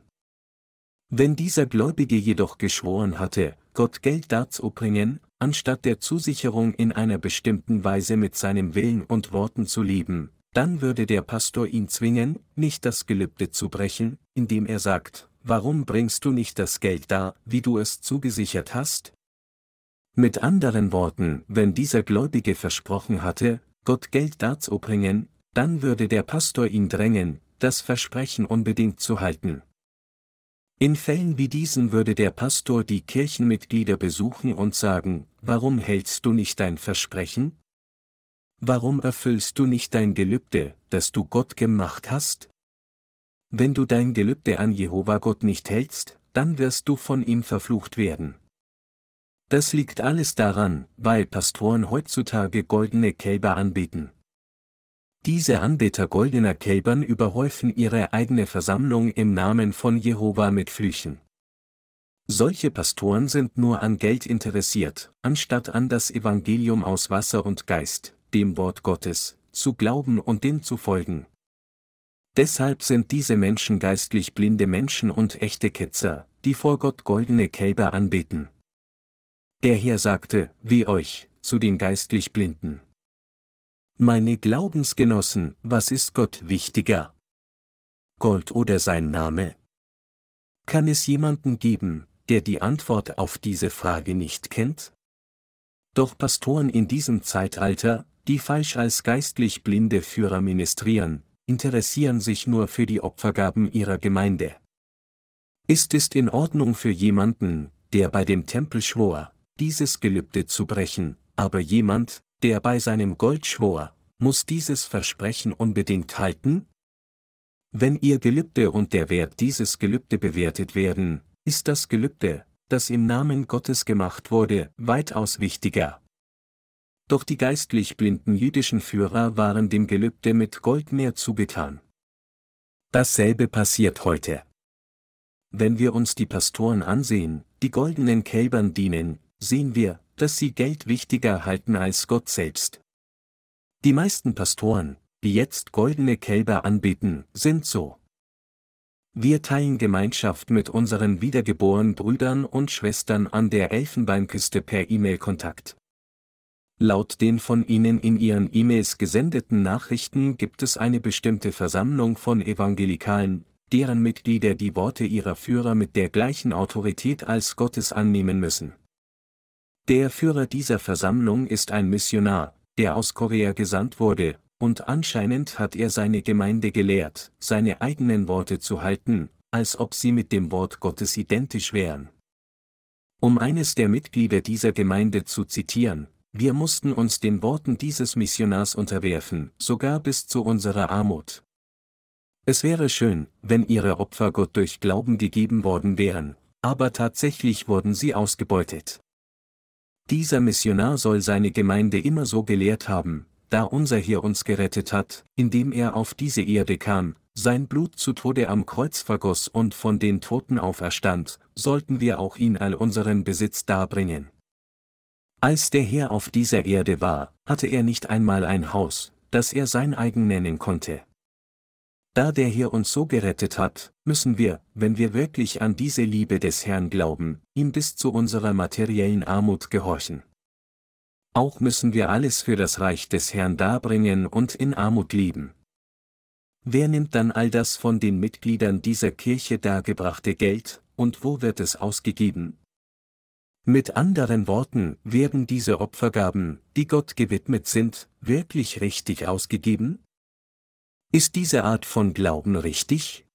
Speaker 1: Wenn dieser Gläubige jedoch geschworen hatte, Gott Geld dazu bringen, anstatt der Zusicherung in einer bestimmten Weise mit seinem Willen und Worten zu leben, dann würde der Pastor ihn zwingen, nicht das Gelübde zu brechen, indem er sagt, warum bringst du nicht das Geld da, wie du es zugesichert hast? Mit anderen Worten, wenn dieser Gläubige versprochen hatte, Gott Geld dazu bringen, dann würde der Pastor ihn drängen, das Versprechen unbedingt zu halten. In Fällen wie diesen würde der Pastor die Kirchenmitglieder besuchen und sagen, warum hältst du nicht dein Versprechen? Warum erfüllst du nicht dein Gelübde, das du Gott gemacht hast? Wenn du dein Gelübde an Jehova Gott nicht hältst, dann wirst du von ihm verflucht werden. Das liegt alles daran, weil Pastoren heutzutage goldene Kälber anbeten. Diese Anbeter goldener Kälbern überhäufen ihre eigene Versammlung im Namen von Jehova mit Flüchen. Solche Pastoren sind nur an Geld interessiert, anstatt an das Evangelium aus Wasser und Geist, dem Wort Gottes, zu glauben und dem zu folgen. Deshalb sind diese Menschen geistlich blinde Menschen und echte Ketzer, die vor Gott goldene Kälber anbeten. Der Herr sagte, wie euch, zu den geistlich Blinden. Meine Glaubensgenossen, was ist Gott wichtiger? Gold oder sein Name? Kann es jemanden geben, der die Antwort auf diese Frage nicht kennt? Doch Pastoren in diesem Zeitalter, die falsch als geistlich blinde Führer ministrieren, interessieren sich nur für die Opfergaben ihrer Gemeinde. Ist es in Ordnung für jemanden, der bei dem Tempel schwor, dieses Gelübde zu brechen, aber jemand, der bei seinem Gold schwor, muss dieses Versprechen unbedingt halten? Wenn ihr Gelübde und der Wert dieses Gelübde bewertet werden, ist das Gelübde, das im Namen Gottes gemacht wurde, weitaus wichtiger. Doch die geistlich blinden jüdischen Führer waren dem Gelübde mit Gold mehr zugetan. Dasselbe passiert heute. Wenn wir uns die Pastoren ansehen, die goldenen Kälbern dienen, sehen wir, dass sie Geld wichtiger halten als Gott selbst. Die meisten Pastoren, die jetzt goldene Kälber anbieten, sind so. Wir teilen Gemeinschaft mit unseren wiedergeborenen Brüdern und Schwestern an der Elfenbeinküste per E-Mail-Kontakt. Laut den von Ihnen in Ihren E-Mails gesendeten Nachrichten gibt es eine bestimmte Versammlung von Evangelikalen, deren Mitglieder die Worte ihrer Führer mit der gleichen Autorität als Gottes annehmen müssen. Der Führer dieser Versammlung ist ein Missionar, der aus Korea gesandt wurde, und anscheinend hat er seine Gemeinde gelehrt, seine eigenen Worte zu halten, als ob sie mit dem Wort Gottes identisch wären. Um eines der Mitglieder dieser Gemeinde zu zitieren, wir mussten uns den Worten dieses Missionars unterwerfen, sogar bis zu unserer Armut. Es wäre schön, wenn ihre Opfer Gott durch Glauben gegeben worden wären, aber tatsächlich wurden sie ausgebeutet. Dieser Missionar soll seine Gemeinde immer so gelehrt haben, da unser Herr uns gerettet hat, indem er auf diese Erde kam, sein Blut zu Tode am Kreuz vergoss und von den Toten auferstand, sollten wir auch ihn all unseren Besitz darbringen. Als der Herr auf dieser Erde war, hatte er nicht einmal ein Haus, das er sein eigen nennen konnte. Da der Herr uns so gerettet hat, müssen wir, wenn wir wirklich an diese Liebe des Herrn glauben, ihm bis zu unserer materiellen Armut gehorchen. Auch müssen wir alles für das Reich des Herrn darbringen und in Armut lieben. Wer nimmt dann all das von den Mitgliedern dieser Kirche dargebrachte Geld, und wo wird es ausgegeben? Mit anderen Worten, werden diese Opfergaben, die Gott gewidmet sind, wirklich richtig ausgegeben? Ist diese Art von Glauben richtig?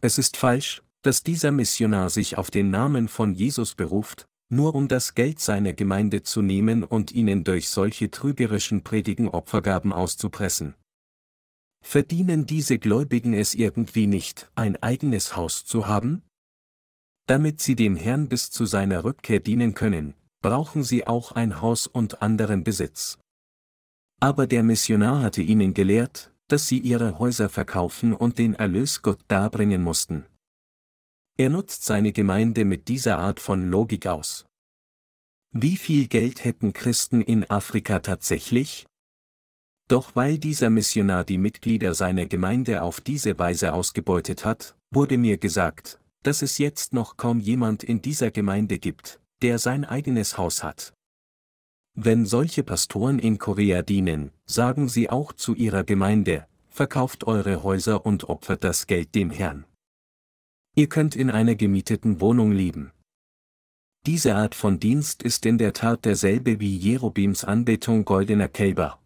Speaker 1: Es ist falsch, dass dieser Missionar sich auf den Namen von Jesus beruft, nur um das Geld seiner Gemeinde zu nehmen und ihnen durch solche trügerischen Predigen Opfergaben auszupressen. Verdienen diese Gläubigen es irgendwie nicht, ein eigenes Haus zu haben? Damit sie dem Herrn bis zu seiner Rückkehr dienen können, brauchen sie auch ein Haus und anderen Besitz. Aber der Missionar hatte ihnen gelehrt, dass sie ihre Häuser verkaufen und den Erlös Gott darbringen mussten. Er nutzt seine Gemeinde mit dieser Art von Logik aus. Wie viel Geld hätten Christen in Afrika tatsächlich? Doch weil dieser Missionar die Mitglieder seiner Gemeinde auf diese Weise ausgebeutet hat, wurde mir gesagt, dass es jetzt noch kaum jemand in dieser Gemeinde gibt, der sein eigenes Haus hat. Wenn solche Pastoren in Korea dienen, sagen sie auch zu ihrer Gemeinde, verkauft eure Häuser und opfert das Geld dem Herrn. Ihr könnt in einer gemieteten Wohnung leben. Diese Art von Dienst ist in der Tat derselbe wie Jerobims Anbetung goldener Kälber.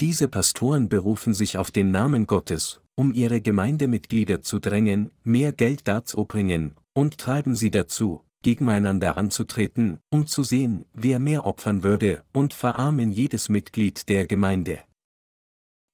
Speaker 1: Diese Pastoren berufen sich auf den Namen Gottes, um ihre Gemeindemitglieder zu drängen, mehr Geld darzubringen, und treiben sie dazu, gegeneinander anzutreten, um zu sehen, wer mehr opfern würde, und verarmen jedes Mitglied der Gemeinde.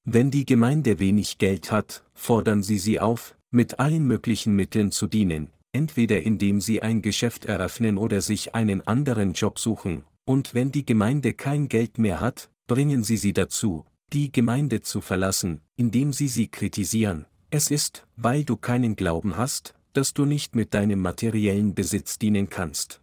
Speaker 1: Wenn die Gemeinde wenig Geld hat, fordern sie sie auf, mit allen möglichen Mitteln zu dienen, entweder indem sie ein Geschäft eröffnen oder sich einen anderen Job suchen, und wenn die Gemeinde kein Geld mehr hat, bringen sie sie dazu, die Gemeinde zu verlassen, indem sie sie kritisieren. Es ist, weil du keinen Glauben hast, dass du nicht mit deinem materiellen Besitz dienen kannst.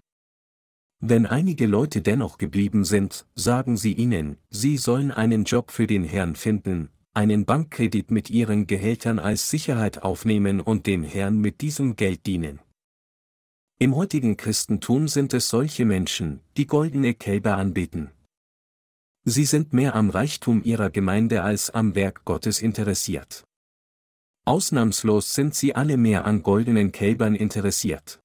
Speaker 1: Wenn einige Leute dennoch geblieben sind, sagen sie ihnen, sie sollen einen Job für den Herrn finden, einen Bankkredit mit ihren Gehältern als Sicherheit aufnehmen und dem Herrn mit diesem Geld dienen. Im heutigen Christentum sind es solche Menschen, die goldene Kälber anbeten. Sie sind mehr am Reichtum ihrer Gemeinde als am Werk Gottes interessiert. Ausnahmslos sind sie alle mehr an goldenen Kälbern interessiert.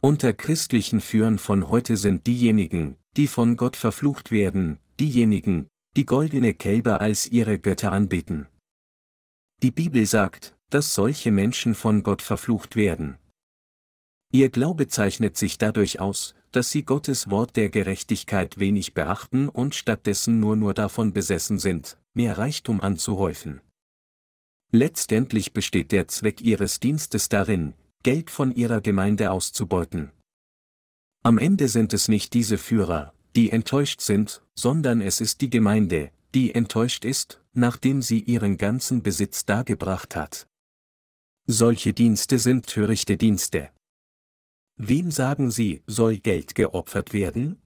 Speaker 1: Unter christlichen Führern von heute sind diejenigen, die von Gott verflucht werden, diejenigen, die goldene Kälber als ihre Götter anbeten. Die Bibel sagt, dass solche Menschen von Gott verflucht werden. Ihr Glaube zeichnet sich dadurch aus, dass sie Gottes Wort der Gerechtigkeit wenig beachten und stattdessen nur nur davon besessen sind, mehr Reichtum anzuhäufen. Letztendlich besteht der Zweck ihres Dienstes darin, Geld von ihrer Gemeinde auszubeuten. Am Ende sind es nicht diese Führer, die enttäuscht sind, sondern es ist die Gemeinde, die enttäuscht ist, nachdem sie ihren ganzen Besitz dargebracht hat. Solche Dienste sind törichte Dienste. Wem sagen sie, soll Geld geopfert werden?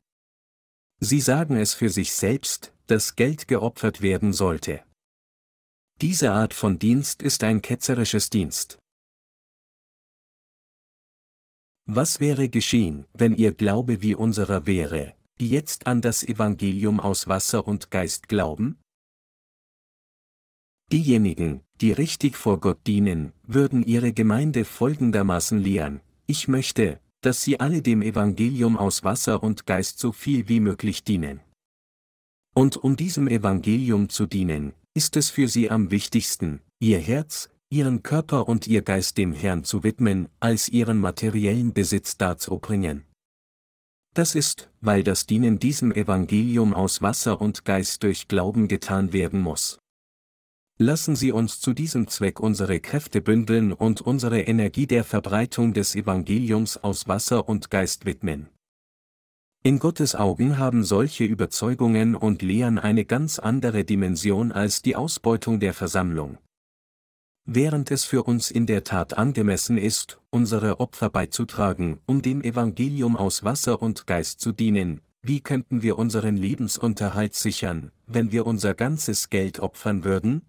Speaker 1: Sie sagen es für sich selbst, dass Geld geopfert werden sollte. Diese Art von Dienst ist ein ketzerisches Dienst. Was wäre geschehen, wenn ihr Glaube wie unserer wäre, die jetzt an das Evangelium aus Wasser und Geist glauben? Diejenigen, die richtig vor Gott dienen, würden ihre Gemeinde folgendermaßen lehren, ich möchte, dass sie alle dem Evangelium aus Wasser und Geist so viel wie möglich dienen. Und um diesem Evangelium zu dienen, ist es für sie am wichtigsten, ihr Herz, ihren Körper und ihr Geist dem Herrn zu widmen, als ihren materiellen Besitz darzubringen. Das ist, weil das Dienen diesem Evangelium aus Wasser und Geist durch Glauben getan werden muss. Lassen Sie uns zu diesem Zweck unsere Kräfte bündeln und unsere Energie der Verbreitung des Evangeliums aus Wasser und Geist widmen. In Gottes Augen haben solche Überzeugungen und Lehren eine ganz andere Dimension als die Ausbeutung der Versammlung. Während es für uns in der Tat angemessen ist, unsere Opfer beizutragen, um dem Evangelium aus Wasser und Geist zu dienen, wie könnten wir unseren Lebensunterhalt sichern, wenn wir unser ganzes Geld opfern würden?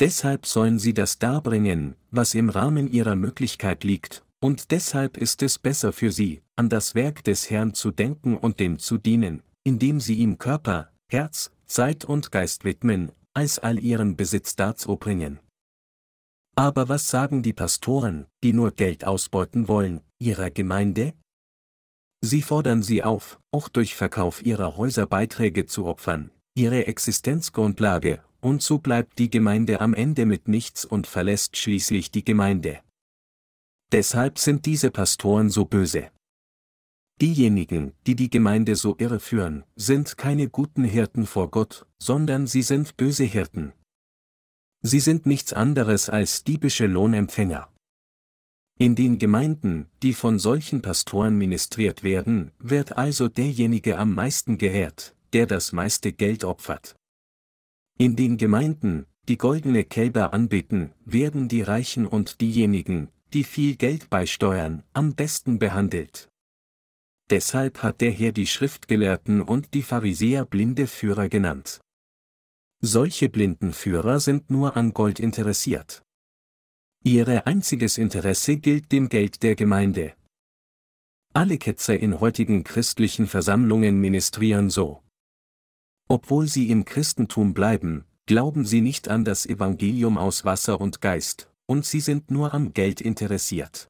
Speaker 1: Deshalb sollen sie das darbringen, was im Rahmen ihrer Möglichkeit liegt, und deshalb ist es besser für sie, an das Werk des Herrn zu denken und dem zu dienen, indem sie ihm Körper, Herz, Zeit und Geist widmen, als all ihren Besitz darzubringen. Aber was sagen die Pastoren, die nur Geld ausbeuten wollen, ihrer Gemeinde? Sie fordern sie auf, auch durch Verkauf ihrer Häuser Beiträge zu opfern, ihre Existenzgrundlage, und so bleibt die Gemeinde am Ende mit nichts und verlässt schließlich die Gemeinde. Deshalb sind diese Pastoren so böse. Diejenigen, die die Gemeinde so irreführen, sind keine guten Hirten vor Gott, sondern sie sind böse Hirten. Sie sind nichts anderes als diebische Lohnempfänger. In den Gemeinden, die von solchen Pastoren ministriert werden, wird also derjenige am meisten geehrt, der das meiste Geld opfert. In den Gemeinden, die goldene Kälber anbeten, werden die Reichen und diejenigen, die viel Geld beisteuern, am besten behandelt. Deshalb hat der Herr die Schriftgelehrten und die Pharisäer blinde Führer genannt. Solche blinden Führer sind nur an Gold interessiert. Ihre einziges Interesse gilt dem Geld der Gemeinde. Alle Ketzer in heutigen christlichen Versammlungen ministrieren so. Obwohl sie im Christentum bleiben, glauben sie nicht an das Evangelium aus Wasser und Geist, und sie sind nur am Geld interessiert.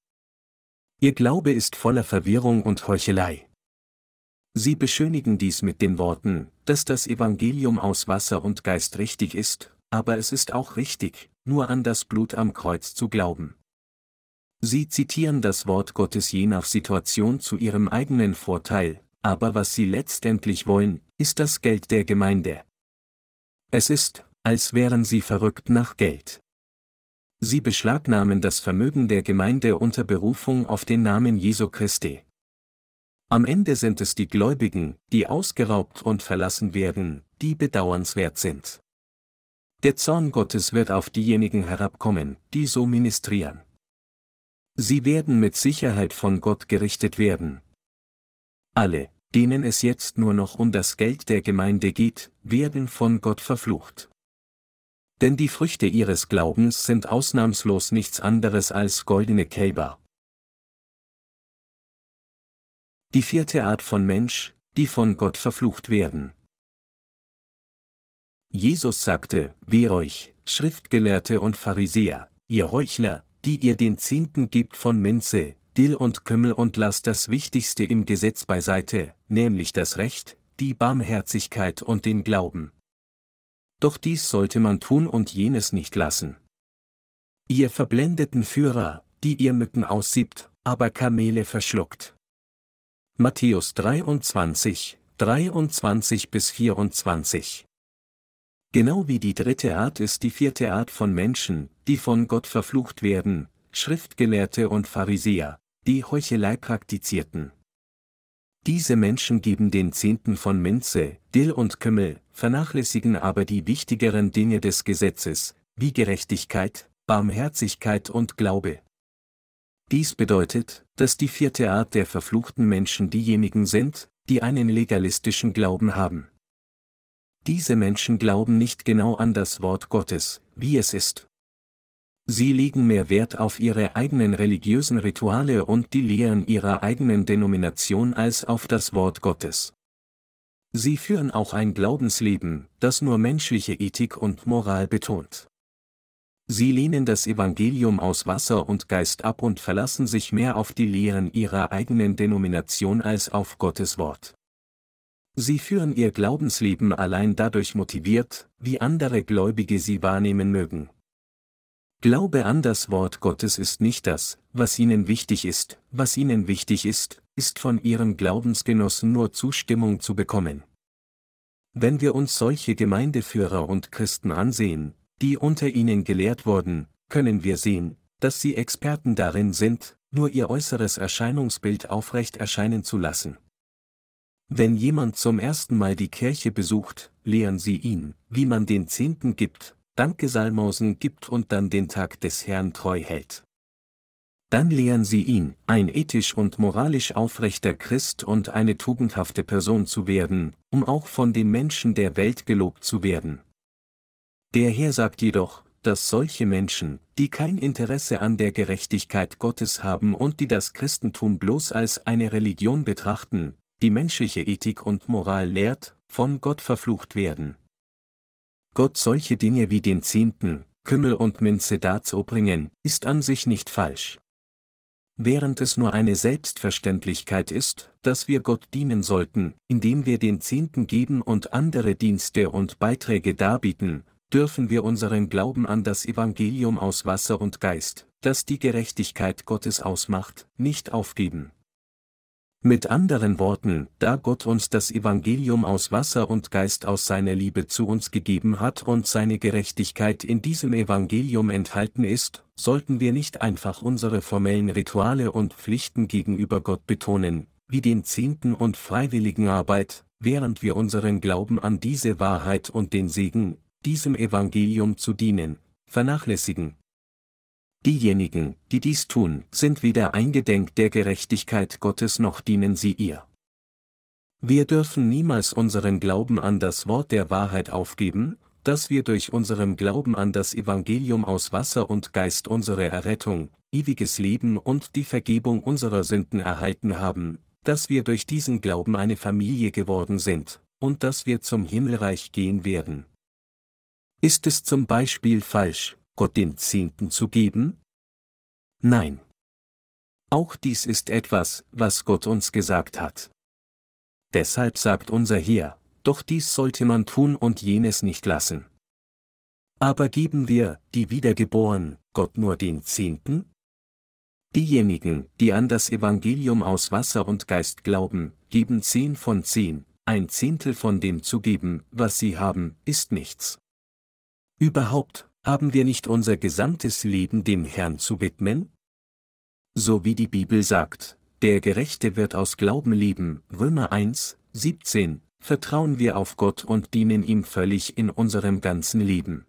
Speaker 1: Ihr Glaube ist voller Verwirrung und Heuchelei. Sie beschönigen dies mit den Worten, dass das Evangelium aus Wasser und Geist richtig ist, aber es ist auch richtig, nur an das Blut am Kreuz zu glauben. Sie zitieren das Wort Gottes je nach Situation zu ihrem eigenen Vorteil, aber was sie letztendlich wollen, ist das Geld der Gemeinde. Es ist, als wären sie verrückt nach Geld. Sie beschlagnahmen das Vermögen der Gemeinde unter Berufung auf den Namen Jesu Christi. Am Ende sind es die Gläubigen, die ausgeraubt und verlassen werden, die bedauernswert sind. Der Zorn Gottes wird auf diejenigen herabkommen, die so ministrieren. Sie werden mit Sicherheit von Gott gerichtet werden. Alle, denen es jetzt nur noch um das Geld der Gemeinde geht, werden von Gott verflucht. Denn die Früchte ihres Glaubens sind ausnahmslos nichts anderes als goldene Kälber. Die vierte Art von Mensch, die von Gott verflucht werden. Jesus sagte, Weh euch, Schriftgelehrte und Pharisäer, ihr Heuchler, die ihr den Zehnten gibt von Minze, Dill und Kümmel und lasst das Wichtigste im Gesetz beiseite, nämlich das Recht, die Barmherzigkeit und den Glauben. Doch dies sollte man tun und jenes nicht lassen. Ihr verblendeten Führer, die ihr Mücken aussiebt, aber Kamele verschluckt. Matthäus 23, 23 bis 24 Genau wie die dritte Art ist die vierte Art von Menschen, die von Gott verflucht werden, Schriftgelehrte und Pharisäer, die Heuchelei praktizierten. Diese Menschen geben den Zehnten von Minze, Dill und Kümmel, vernachlässigen aber die wichtigeren Dinge des Gesetzes, wie Gerechtigkeit, Barmherzigkeit und Glaube. Dies bedeutet, dass die vierte Art der verfluchten Menschen diejenigen sind, die einen legalistischen Glauben haben. Diese Menschen glauben nicht genau an das Wort Gottes, wie es ist. Sie legen mehr Wert auf ihre eigenen religiösen Rituale und die Lehren ihrer eigenen Denomination als auf das Wort Gottes. Sie führen auch ein Glaubensleben, das nur menschliche Ethik und Moral betont. Sie lehnen das Evangelium aus Wasser und Geist ab und verlassen sich mehr auf die Lehren ihrer eigenen Denomination als auf Gottes Wort. Sie führen ihr Glaubensleben allein dadurch motiviert, wie andere Gläubige sie wahrnehmen mögen. Glaube an das Wort Gottes ist nicht das, was ihnen wichtig ist, was ihnen wichtig ist, ist von ihren Glaubensgenossen nur Zustimmung zu bekommen. Wenn wir uns solche Gemeindeführer und Christen ansehen, die unter ihnen gelehrt wurden, können wir sehen, dass sie Experten darin sind, nur ihr äußeres Erscheinungsbild aufrecht erscheinen zu lassen. Wenn jemand zum ersten Mal die Kirche besucht, lehren sie ihn, wie man den Zehnten gibt, Dankesalmosen gibt und dann den Tag des Herrn treu hält. Dann lehren sie ihn, ein ethisch und moralisch aufrechter Christ und eine tugendhafte Person zu werden, um auch von den Menschen der Welt gelobt zu werden. Der Herr sagt jedoch, dass solche Menschen, die kein Interesse an der Gerechtigkeit Gottes haben und die das Christentum bloß als eine Religion betrachten, die menschliche Ethik und Moral lehrt, von Gott verflucht werden. Gott solche Dinge wie den Zehnten, Kümmel und Minze darzubringen, ist an sich nicht falsch. Während es nur eine Selbstverständlichkeit ist, dass wir Gott dienen sollten, indem wir den Zehnten geben und andere Dienste und Beiträge darbieten, dürfen wir unseren Glauben an das Evangelium aus Wasser und Geist, das die Gerechtigkeit Gottes ausmacht, nicht aufgeben. Mit anderen Worten, da Gott uns das Evangelium aus Wasser und Geist aus seiner Liebe zu uns gegeben hat und seine Gerechtigkeit in diesem Evangelium enthalten ist, sollten wir nicht einfach unsere formellen Rituale und Pflichten gegenüber Gott betonen, wie den Zehnten und freiwilligen Arbeit, während wir unseren Glauben an diese Wahrheit und den Segen, diesem Evangelium zu dienen, vernachlässigen, Diejenigen, die dies tun, sind weder eingedenk der Gerechtigkeit Gottes noch dienen sie ihr. Wir dürfen niemals unseren Glauben an das Wort der Wahrheit aufgeben, dass wir durch unseren Glauben an das Evangelium aus Wasser und Geist unsere Errettung, ewiges Leben und die Vergebung unserer Sünden erhalten haben, dass wir durch diesen Glauben eine Familie geworden sind, und dass wir zum Himmelreich gehen werden. Ist es zum Beispiel falsch, Gott den Zehnten zu geben? Nein. Auch dies ist etwas, was Gott uns gesagt hat. Deshalb sagt unser Herr, doch dies sollte man tun und jenes nicht lassen. Aber geben wir, die wiedergeboren, Gott nur den Zehnten? Diejenigen, die an das Evangelium aus Wasser und Geist glauben, geben zehn von zehn, ein Zehntel von dem zu geben, was sie haben, ist nichts. Überhaupt, haben wir nicht unser gesamtes Leben dem Herrn zu widmen? So wie die Bibel sagt, der Gerechte wird aus Glauben leben, Römer 1, 17, vertrauen wir auf Gott und dienen ihm völlig in unserem ganzen Leben.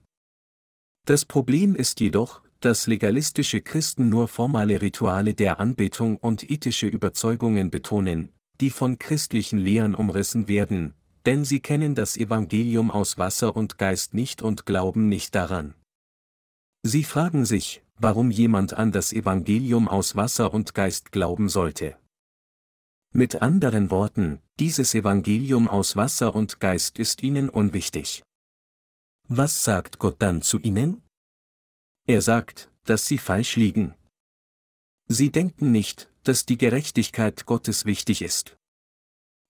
Speaker 1: Das Problem ist jedoch, dass legalistische Christen nur formale Rituale der Anbetung und ethische Überzeugungen betonen, die von christlichen Lehren umrissen werden, denn sie kennen das Evangelium aus Wasser und Geist nicht und glauben nicht daran. Sie fragen sich, warum jemand an das Evangelium aus Wasser und Geist glauben sollte. Mit anderen Worten, dieses Evangelium aus Wasser und Geist ist ihnen unwichtig. Was sagt Gott dann zu ihnen? Er sagt, dass sie falsch liegen. Sie denken nicht, dass die Gerechtigkeit Gottes wichtig ist.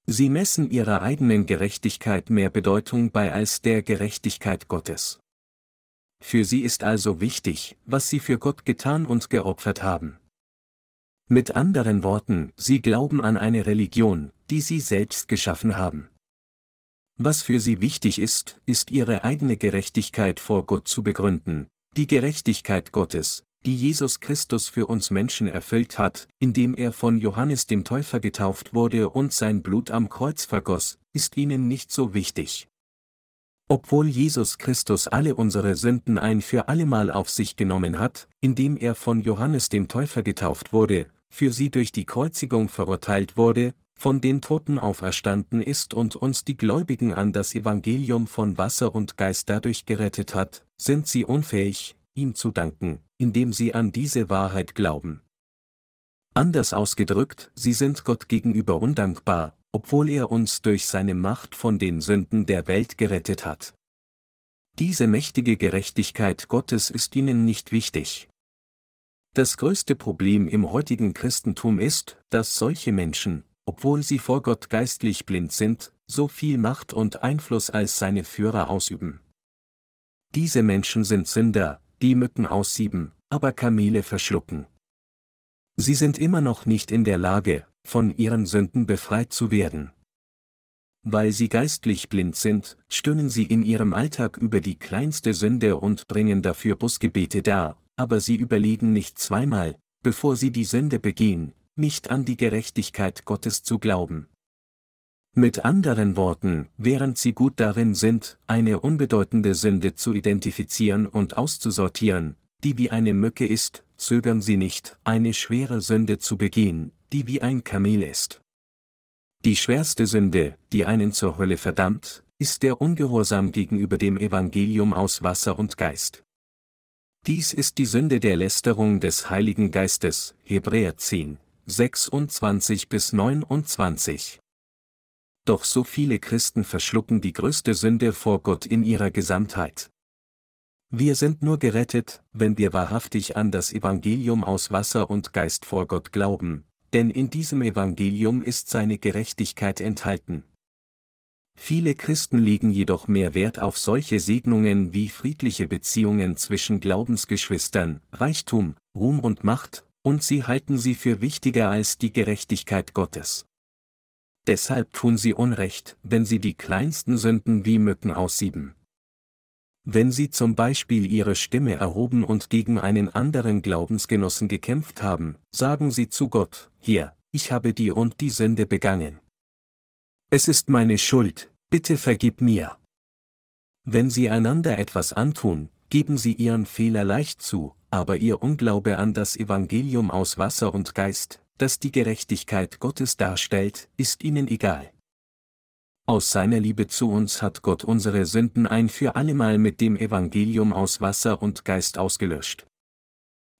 Speaker 1: Sie messen ihrer eigenen Gerechtigkeit mehr Bedeutung bei als der Gerechtigkeit Gottes. Für sie ist also wichtig, was sie für Gott getan und geopfert haben. Mit anderen Worten, sie glauben an eine Religion, die sie selbst geschaffen haben. Was für sie wichtig ist, ist ihre eigene Gerechtigkeit vor Gott zu begründen, die Gerechtigkeit Gottes, die Jesus Christus für uns Menschen erfüllt hat, indem er von Johannes dem Täufer getauft wurde und sein Blut am Kreuz vergoss, ist ihnen nicht so wichtig. Obwohl Jesus Christus alle unsere Sünden ein für allemal auf sich genommen hat, indem er von Johannes dem Täufer getauft wurde, für sie durch die Kreuzigung verurteilt wurde, von den Toten auferstanden ist und uns die Gläubigen an das Evangelium von Wasser und Geist dadurch gerettet hat, sind sie unfähig, ihm zu danken, indem sie an diese Wahrheit glauben. Anders ausgedrückt, sie sind Gott gegenüber undankbar, obwohl er uns durch seine Macht von den Sünden der Welt gerettet hat. Diese mächtige Gerechtigkeit Gottes ist ihnen nicht wichtig. Das größte Problem im heutigen Christentum ist, dass solche Menschen, obwohl sie vor Gott geistlich blind sind, so viel Macht und Einfluss als seine Führer ausüben. Diese Menschen sind Sünder, die Mücken aussieben, aber Kamele verschlucken. Sie sind immer noch nicht in der Lage, von ihren Sünden befreit zu werden. Weil sie geistlich blind sind, stöhnen sie in ihrem Alltag über die kleinste Sünde und bringen dafür Busgebete dar, aber sie überlegen nicht zweimal, bevor sie die Sünde begehen, nicht an die Gerechtigkeit Gottes zu glauben. Mit anderen Worten, während sie gut darin sind, eine unbedeutende Sünde zu identifizieren und auszusortieren, die wie eine Mücke ist, zögern sie nicht, eine schwere Sünde zu begehen, die wie ein Kamel ist. Die schwerste Sünde, die einen zur Hölle verdammt, ist der Ungehorsam gegenüber dem Evangelium aus Wasser und Geist. Dies ist die Sünde der Lästerung des Heiligen Geistes, Hebräer 10, 26 bis 29. Doch so viele Christen verschlucken die größte Sünde vor Gott in ihrer Gesamtheit. Wir sind nur gerettet, wenn wir wahrhaftig an das Evangelium aus Wasser und Geist vor Gott glauben, denn in diesem Evangelium ist seine Gerechtigkeit enthalten. Viele Christen legen jedoch mehr Wert auf solche Segnungen wie friedliche Beziehungen zwischen Glaubensgeschwistern, Reichtum, Ruhm und Macht, und sie halten sie für wichtiger als die Gerechtigkeit Gottes. Deshalb tun sie Unrecht, wenn sie die kleinsten Sünden wie Mücken aussieben. Wenn sie zum Beispiel ihre Stimme erhoben und gegen einen anderen Glaubensgenossen gekämpft haben, sagen sie zu Gott, hier, ich habe die und die Sünde begangen. Es ist meine Schuld, bitte vergib mir. Wenn sie einander etwas antun, geben sie ihren Fehler leicht zu, aber ihr Unglaube an das Evangelium aus Wasser und Geist, das die Gerechtigkeit Gottes darstellt, ist ihnen egal. Aus seiner Liebe zu uns hat Gott unsere Sünden ein für allemal mit dem Evangelium aus Wasser und Geist ausgelöscht.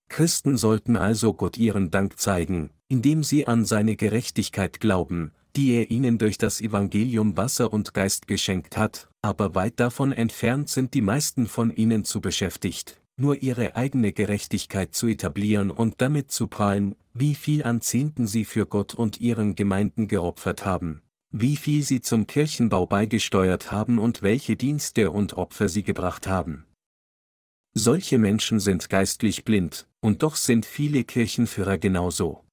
Speaker 1: Christen sollten also Gott ihren Dank zeigen, indem sie an seine Gerechtigkeit glauben, die er ihnen durch das Evangelium Wasser und Geist geschenkt hat, aber weit davon entfernt sind die meisten von ihnen zu beschäftigt, nur ihre eigene Gerechtigkeit zu etablieren und damit zu prahlen, wie viel an Zehnten sie für Gott und ihren Gemeinden geopfert haben, wie viel sie zum Kirchenbau beigesteuert haben und welche Dienste und Opfer sie gebracht haben. Solche Menschen sind geistlich blind, und doch sind viele Kirchenführer genauso.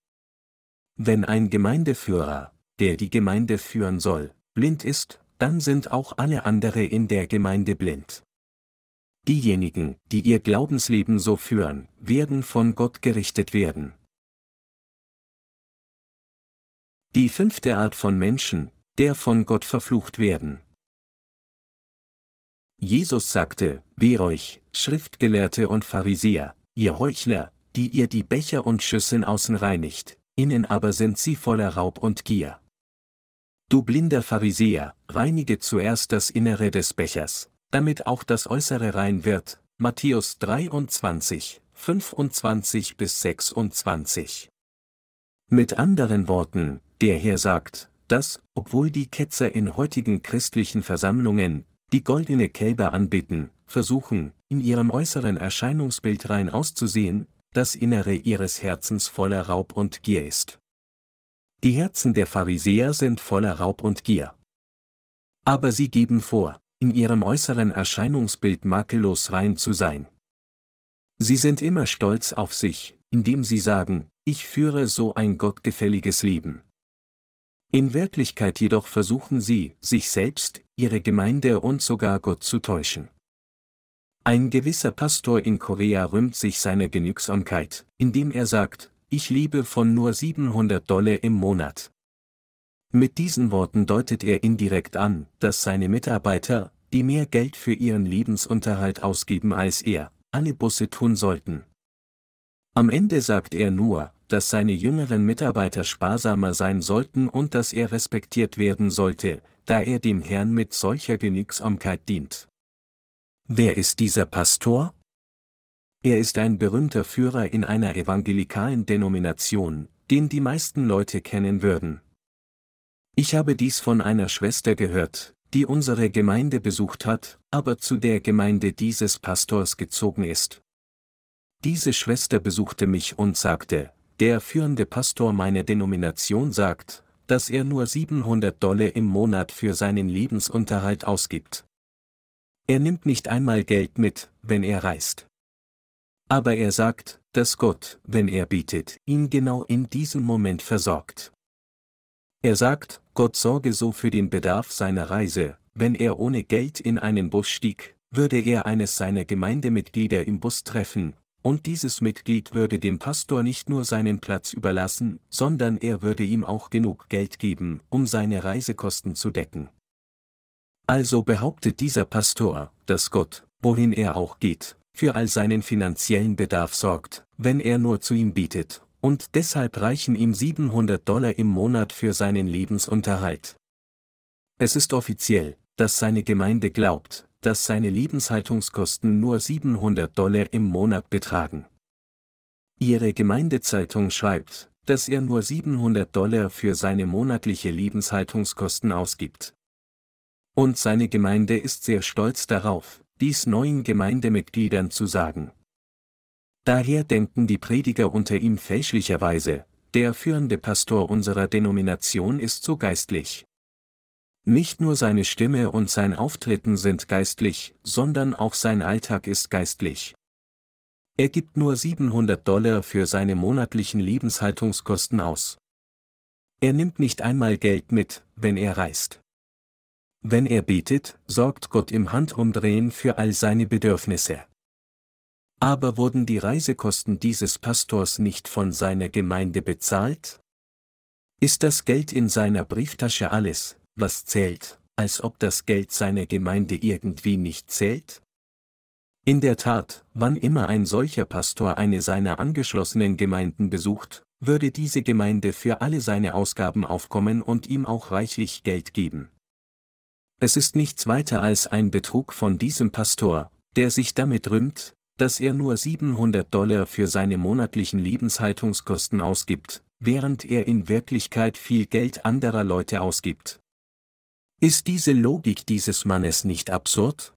Speaker 1: Wenn ein Gemeindeführer, der die Gemeinde führen soll, blind ist, dann sind auch alle andere in der Gemeinde blind. Diejenigen, die ihr Glaubensleben so führen, werden von Gott gerichtet werden. Die fünfte Art von Menschen, der von Gott verflucht werden. Jesus sagte, Weh euch, Schriftgelehrte und Pharisäer, ihr Heuchler, die ihr die Becher und Schüsseln außen reinigt, innen aber sind sie voller Raub und Gier. Du blinder Pharisäer, reinige zuerst das Innere des Bechers, damit auch das Äußere rein wird. Matthäus 23, 25 bis 26. Mit anderen Worten, der Herr sagt, dass, obwohl die Ketzer in heutigen christlichen Versammlungen, die goldene Kälber anbeten, versuchen, in ihrem äußeren Erscheinungsbild rein auszusehen, das Innere ihres Herzens voller Raub und Gier ist. Die Herzen der Pharisäer sind voller Raub und Gier. Aber sie geben vor, in ihrem äußeren Erscheinungsbild makellos rein zu sein. Sie sind immer stolz auf sich, indem sie sagen, ich führe so ein gottgefälliges Leben. In Wirklichkeit jedoch versuchen sie, sich selbst, ihre Gemeinde und sogar Gott zu täuschen. Ein gewisser Pastor in Korea rühmt sich seiner Genügsamkeit, indem er sagt, ich lebe von nur 700 Dollar im Monat. Mit diesen Worten deutet er indirekt an, dass seine Mitarbeiter, die mehr Geld für ihren Lebensunterhalt ausgeben als er, alle Busse tun sollten. Am Ende sagt er nur, dass seine jüngeren Mitarbeiter sparsamer sein sollten und dass er respektiert werden sollte, da er dem Herrn mit solcher Genügsamkeit dient. Wer ist dieser Pastor? Er ist ein berühmter Führer in einer evangelikalen Denomination, den die meisten Leute kennen würden. Ich habe dies von einer Schwester gehört, die unsere Gemeinde besucht hat, aber zu der Gemeinde dieses Pastors gezogen ist. Diese Schwester besuchte mich und sagte, der führende Pastor meiner Denomination sagt, dass er nur 700 Dollar im Monat für seinen Lebensunterhalt ausgibt. Er nimmt nicht einmal Geld mit, wenn er reist. Aber er sagt, dass Gott, wenn er bietet, ihn genau in diesem Moment versorgt. Er sagt, Gott sorge so für den Bedarf seiner Reise, wenn er ohne Geld in einen Bus stieg, würde er eines seiner Gemeindemitglieder im Bus treffen, und dieses Mitglied würde dem Pastor nicht nur seinen Platz überlassen, sondern er würde ihm auch genug Geld geben, um seine Reisekosten zu decken. Also behauptet dieser Pastor, dass Gott, wohin er auch geht, für all seinen finanziellen Bedarf sorgt, wenn er nur zu ihm bietet, und deshalb reichen ihm 700 Dollar im Monat für seinen Lebensunterhalt. Es ist offiziell, dass seine Gemeinde glaubt, dass seine Lebenshaltungskosten nur 700 Dollar im Monat betragen. Ihre Gemeindezeitung schreibt, dass er nur 700 Dollar für seine monatliche Lebenshaltungskosten ausgibt. Und seine Gemeinde ist sehr stolz darauf, dies neuen Gemeindemitgliedern zu sagen. Daher denken die Prediger unter ihm fälschlicherweise, der führende Pastor unserer Denomination ist so geistlich. Nicht nur seine Stimme und sein Auftreten sind geistlich, sondern auch sein Alltag ist geistlich. Er gibt nur 700 Dollar für seine monatlichen Lebenshaltungskosten aus. Er nimmt nicht einmal Geld mit, wenn er reist. Wenn er betet, sorgt Gott im Handumdrehen für all seine Bedürfnisse. Aber wurden die Reisekosten dieses Pastors nicht von seiner Gemeinde bezahlt? Ist das Geld in seiner Brieftasche alles, was zählt, als ob das Geld seiner Gemeinde irgendwie nicht zählt? In der Tat, wann immer ein solcher Pastor eine seiner angeschlossenen Gemeinden besucht, würde diese Gemeinde für alle seine Ausgaben aufkommen und ihm auch reichlich Geld geben. Es ist nichts weiter als ein Betrug von diesem Pastor, der sich damit rühmt, dass er nur 700 Dollar für seine monatlichen Lebenshaltungskosten ausgibt, während er in Wirklichkeit viel Geld anderer Leute ausgibt. Ist diese Logik dieses Mannes nicht absurd?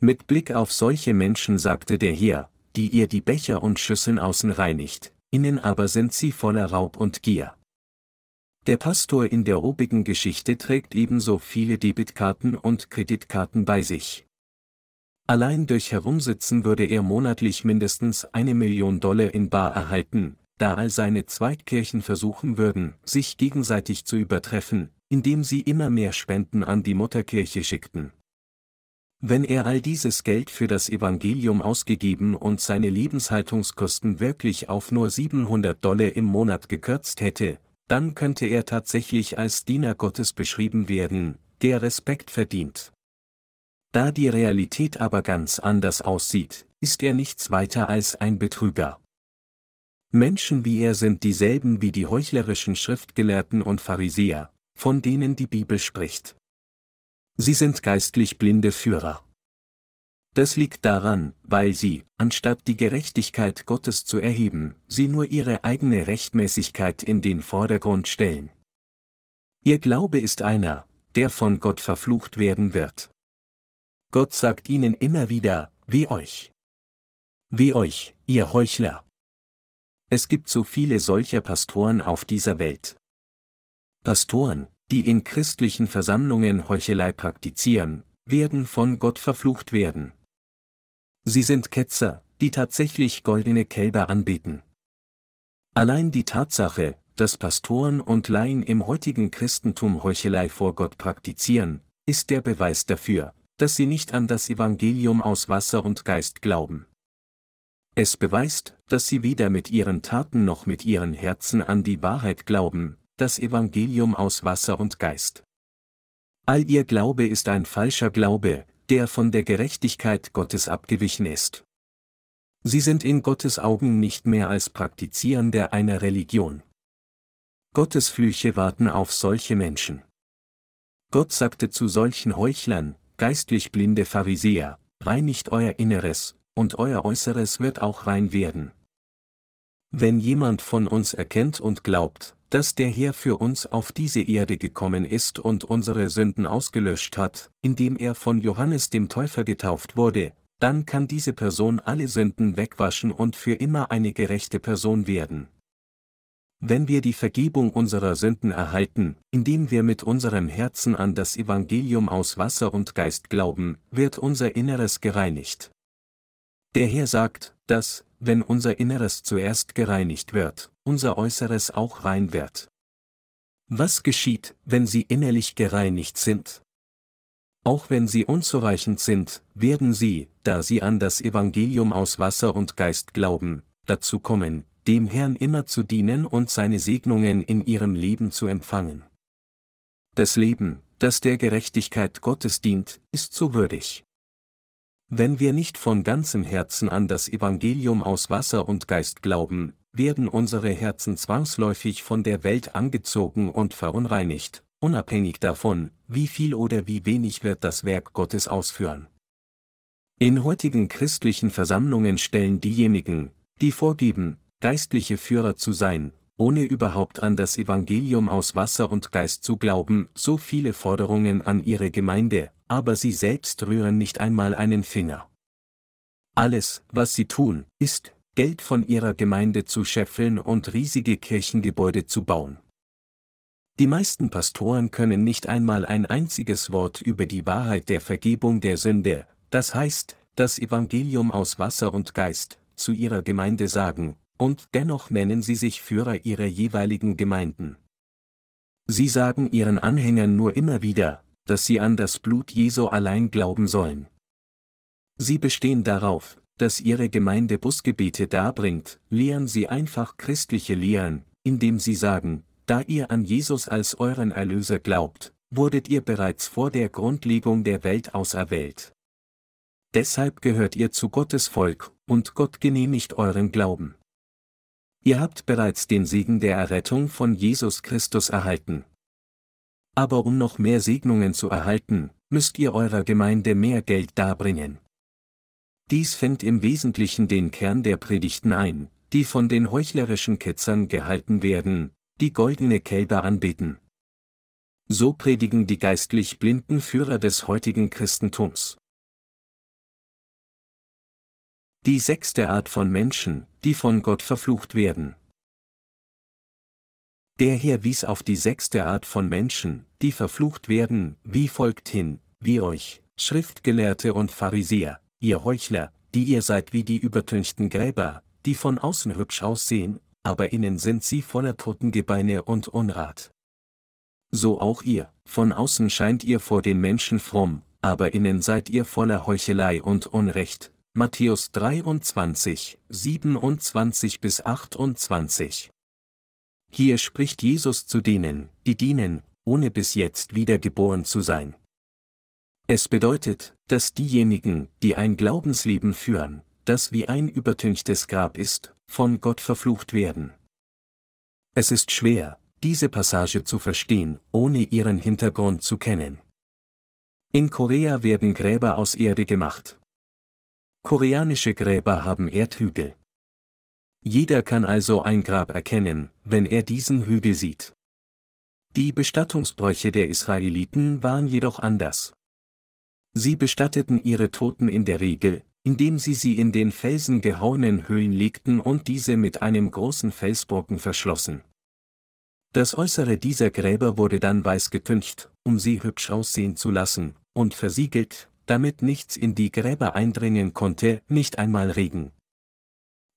Speaker 1: Mit Blick auf solche Menschen sagte der Herr, die ihr die Becher und Schüsseln außen reinigt, innen aber sind sie voller Raub und Gier. Der Pastor in der obigen Geschichte trägt ebenso viele Debitkarten und Kreditkarten bei sich. Allein durch Herumsitzen würde er monatlich mindestens eine Million Dollar in Bar erhalten, da all seine Zweitkirchen versuchen würden, sich gegenseitig zu übertreffen, indem sie immer mehr Spenden an die Mutterkirche schickten. Wenn er all dieses Geld für das Evangelium ausgegeben und seine Lebenshaltungskosten wirklich auf nur 700 Dollar im Monat gekürzt hätte, dann könnte er tatsächlich als Diener Gottes beschrieben werden, der Respekt verdient. Da die Realität aber ganz anders aussieht, ist er nichts weiter als ein Betrüger. Menschen wie er sind dieselben wie die heuchlerischen Schriftgelehrten und Pharisäer, von denen die Bibel spricht. Sie sind geistlich blinde Führer. Das liegt daran, weil sie, anstatt die Gerechtigkeit Gottes zu erheben, sie nur ihre eigene Rechtmäßigkeit in den Vordergrund stellen. Ihr Glaube ist einer, der von Gott verflucht werden wird. Gott sagt ihnen immer wieder, wie euch. Wie euch, ihr Heuchler. Es gibt so viele solcher Pastoren auf dieser Welt. Pastoren, die in christlichen Versammlungen Heuchelei praktizieren, werden von Gott verflucht werden. Sie sind Ketzer, die tatsächlich goldene Kälber anbeten. Allein die Tatsache, dass Pastoren und Laien im heutigen Christentum Heuchelei vor Gott praktizieren, ist der Beweis dafür, dass sie nicht an das Evangelium aus Wasser und Geist glauben. Es beweist, dass sie weder mit ihren Taten noch mit ihren Herzen an die Wahrheit glauben, das Evangelium aus Wasser und Geist. All ihr Glaube ist ein falscher Glaube, der von der Gerechtigkeit Gottes abgewichen ist. Sie sind in Gottes Augen nicht mehr als Praktizierende einer Religion. Gottes Flüche warten auf solche Menschen. Gott sagte zu solchen Heuchlern, geistlich blinde Pharisäer, reinigt euer Inneres, und euer Äußeres wird auch rein werden. Wenn jemand von uns erkennt und glaubt, dass der Herr für uns auf diese Erde gekommen ist und unsere Sünden ausgelöscht hat, indem er von Johannes dem Täufer getauft wurde, dann kann diese Person alle Sünden wegwaschen und für immer eine gerechte Person werden. Wenn wir die Vergebung unserer Sünden erhalten, indem wir mit unserem Herzen an das Evangelium aus Wasser und Geist glauben, wird unser Inneres gereinigt. Der Herr sagt, dass, wenn unser Inneres zuerst gereinigt wird, unser Äußeres auch rein wird. Was geschieht, wenn sie innerlich gereinigt sind? Auch wenn sie unzureichend sind, werden sie, da sie an das Evangelium aus Wasser und Geist glauben, dazu kommen, dem Herrn immer zu dienen und seine Segnungen in ihrem Leben zu empfangen. Das Leben, das der Gerechtigkeit Gottes dient, ist so würdig. Wenn wir nicht von ganzem Herzen an das Evangelium aus Wasser und Geist glauben, werden unsere Herzen zwangsläufig von der Welt angezogen und verunreinigt, unabhängig davon, wie viel oder wie wenig wird das Werk Gottes ausführen. In heutigen christlichen Versammlungen stellen diejenigen, die vorgeben, geistliche Führer zu sein, ohne überhaupt an das Evangelium aus Wasser und Geist zu glauben, so viele Forderungen an ihre Gemeinde, aber sie selbst rühren nicht einmal einen Finger. Alles, was sie tun, ist, Geld von ihrer Gemeinde zu scheffeln und riesige Kirchengebäude zu bauen. Die meisten Pastoren können nicht einmal ein einziges Wort über die Wahrheit der Vergebung der Sünde, das heißt, das Evangelium aus Wasser und Geist, zu ihrer Gemeinde sagen, und dennoch nennen sie sich Führer ihrer jeweiligen Gemeinden. Sie sagen ihren Anhängern nur immer wieder, dass sie an das Blut Jesu allein glauben sollen. Sie bestehen darauf, dass ihre Gemeinde Busgebete darbringt, lehren sie einfach christliche Lehren, indem sie sagen, da ihr an Jesus als euren Erlöser glaubt, wurdet ihr bereits vor der Grundlegung der Welt auserwählt. Deshalb gehört ihr zu Gottes Volk, und Gott genehmigt euren Glauben. Ihr habt bereits den Segen der Errettung von Jesus Christus erhalten. Aber um noch mehr Segnungen zu erhalten, müsst ihr eurer Gemeinde mehr Geld darbringen. Dies fängt im Wesentlichen den Kern der Predigten ein, die von den heuchlerischen Ketzern gehalten werden, die goldene Kälber anbeten. So predigen die geistlich blinden Führer des heutigen Christentums. Die sechste Art von Menschen, die von Gott verflucht werden. Der Herr wies auf die sechste Art von Menschen, die verflucht werden, wie folgt hin, wie euch, Schriftgelehrte und Pharisäer, ihr Heuchler, die ihr seid wie die übertünchten Gräber, die von außen hübsch aussehen, aber innen sind sie voller Totengebeine und Unrat. So auch ihr, von außen scheint ihr vor den Menschen fromm, aber innen seid ihr voller Heuchelei und Unrecht. Matthäus 23, 27 bis 28 hier spricht Jesus zu denen, die dienen, ohne bis jetzt wiedergeboren zu sein. Es bedeutet, dass diejenigen, die ein Glaubensleben führen, das wie ein übertünchtes Grab ist, von Gott verflucht werden. Es ist schwer, diese Passage zu verstehen, ohne ihren Hintergrund zu kennen. In Korea werden Gräber aus Erde gemacht. Koreanische Gräber haben Erdhügel. Jeder kann also ein Grab erkennen, wenn er diesen Hügel sieht. Die Bestattungsbräuche der Israeliten waren jedoch anders. Sie bestatteten ihre Toten in der Regel, indem sie sie in den Felsen gehauenen Höhlen legten und diese mit einem großen Felsbrocken verschlossen. Das Äußere dieser Gräber wurde dann weiß getüncht, um sie hübsch aussehen zu lassen, und versiegelt, damit nichts in die Gräber eindringen konnte, nicht einmal Regen.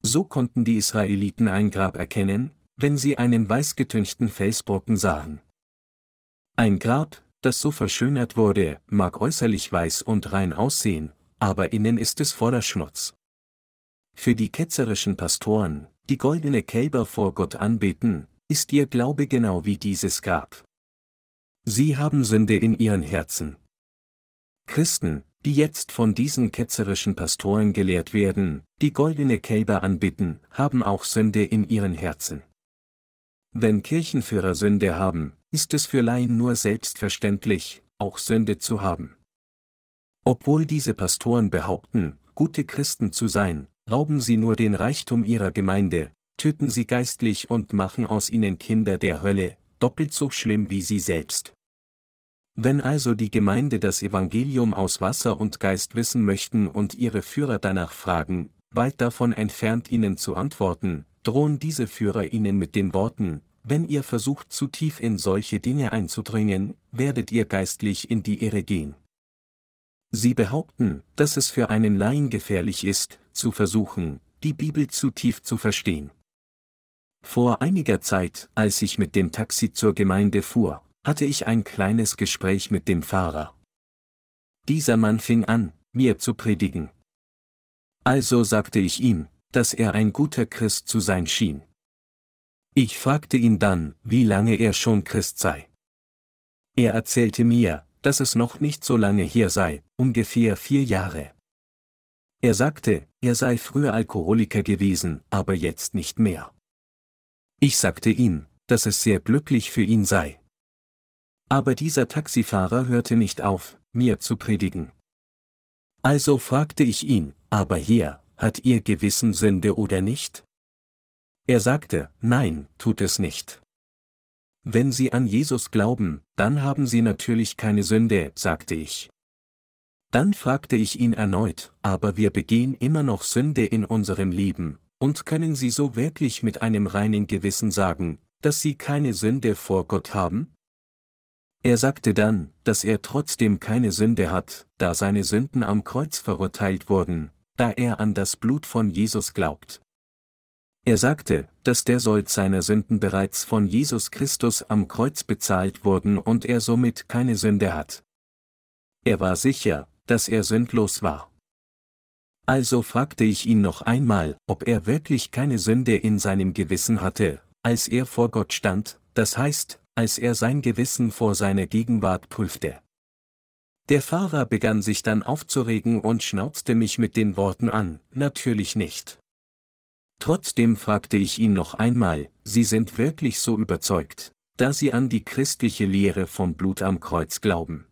Speaker 1: So konnten die Israeliten ein Grab erkennen, wenn sie einen weißgetünchten Felsbrocken sahen. Ein Grab, das so verschönert wurde, mag äußerlich weiß und rein aussehen, aber innen ist es voller Schmutz. Für die ketzerischen Pastoren, die goldene Kälber vor Gott anbeten, ist ihr Glaube genau wie dieses Grab. Sie haben Sünde in ihren Herzen. Christen, die jetzt von diesen ketzerischen Pastoren gelehrt werden, die goldene Kälber anbitten, haben auch Sünde in ihren Herzen. Wenn Kirchenführer Sünde haben, ist es für Laien nur selbstverständlich, auch Sünde zu haben. Obwohl diese Pastoren behaupten, gute Christen zu sein, rauben sie nur den Reichtum ihrer Gemeinde, töten sie geistlich und machen aus ihnen Kinder der Hölle, doppelt so schlimm wie sie selbst. Wenn also die Gemeinde das Evangelium aus Wasser und Geist wissen möchten und ihre Führer danach fragen, weit davon entfernt ihnen zu antworten, drohen diese Führer ihnen mit den Worten, wenn ihr versucht zu tief in solche Dinge einzudringen, werdet ihr geistlich in die Irre gehen. Sie behaupten, dass es für einen Laien gefährlich ist, zu versuchen, die Bibel zu tief zu verstehen. Vor einiger Zeit, als ich mit dem Taxi zur Gemeinde fuhr, hatte ich ein kleines Gespräch mit dem Fahrer. Dieser Mann fing an, mir zu predigen. Also sagte ich ihm, dass er ein guter Christ zu sein schien. Ich fragte ihn dann, wie lange er schon Christ sei. Er erzählte mir, dass es noch nicht so lange hier sei, ungefähr vier Jahre. Er sagte, er sei früher Alkoholiker gewesen, aber jetzt nicht mehr. Ich sagte ihm, dass es sehr glücklich für ihn sei. Aber dieser Taxifahrer hörte nicht auf, mir zu predigen. Also fragte ich ihn, aber Herr, hat Ihr Gewissen Sünde oder nicht? Er sagte, nein, tut es nicht. Wenn Sie an Jesus glauben, dann haben Sie natürlich keine Sünde, sagte ich. Dann fragte ich ihn erneut, aber wir begehen immer noch Sünde in unserem Leben, und können Sie so wirklich mit einem reinen Gewissen sagen, dass Sie keine Sünde vor Gott haben? Er sagte dann, dass er trotzdem keine Sünde hat, da seine Sünden am Kreuz verurteilt wurden, da er an das Blut von Jesus glaubt. Er sagte, dass der Sold seiner Sünden bereits von Jesus Christus am Kreuz bezahlt wurden und er somit keine Sünde hat. Er war sicher, dass er sündlos war. Also fragte ich ihn noch einmal, ob er wirklich keine Sünde in seinem Gewissen hatte, als er vor Gott stand, das heißt, als er sein Gewissen vor seiner Gegenwart prüfte. Der Fahrer begann sich dann aufzuregen und schnauzte mich mit den Worten an, natürlich nicht. Trotzdem fragte ich ihn noch einmal, Sie sind wirklich so überzeugt, da Sie an die christliche Lehre vom Blut am Kreuz glauben.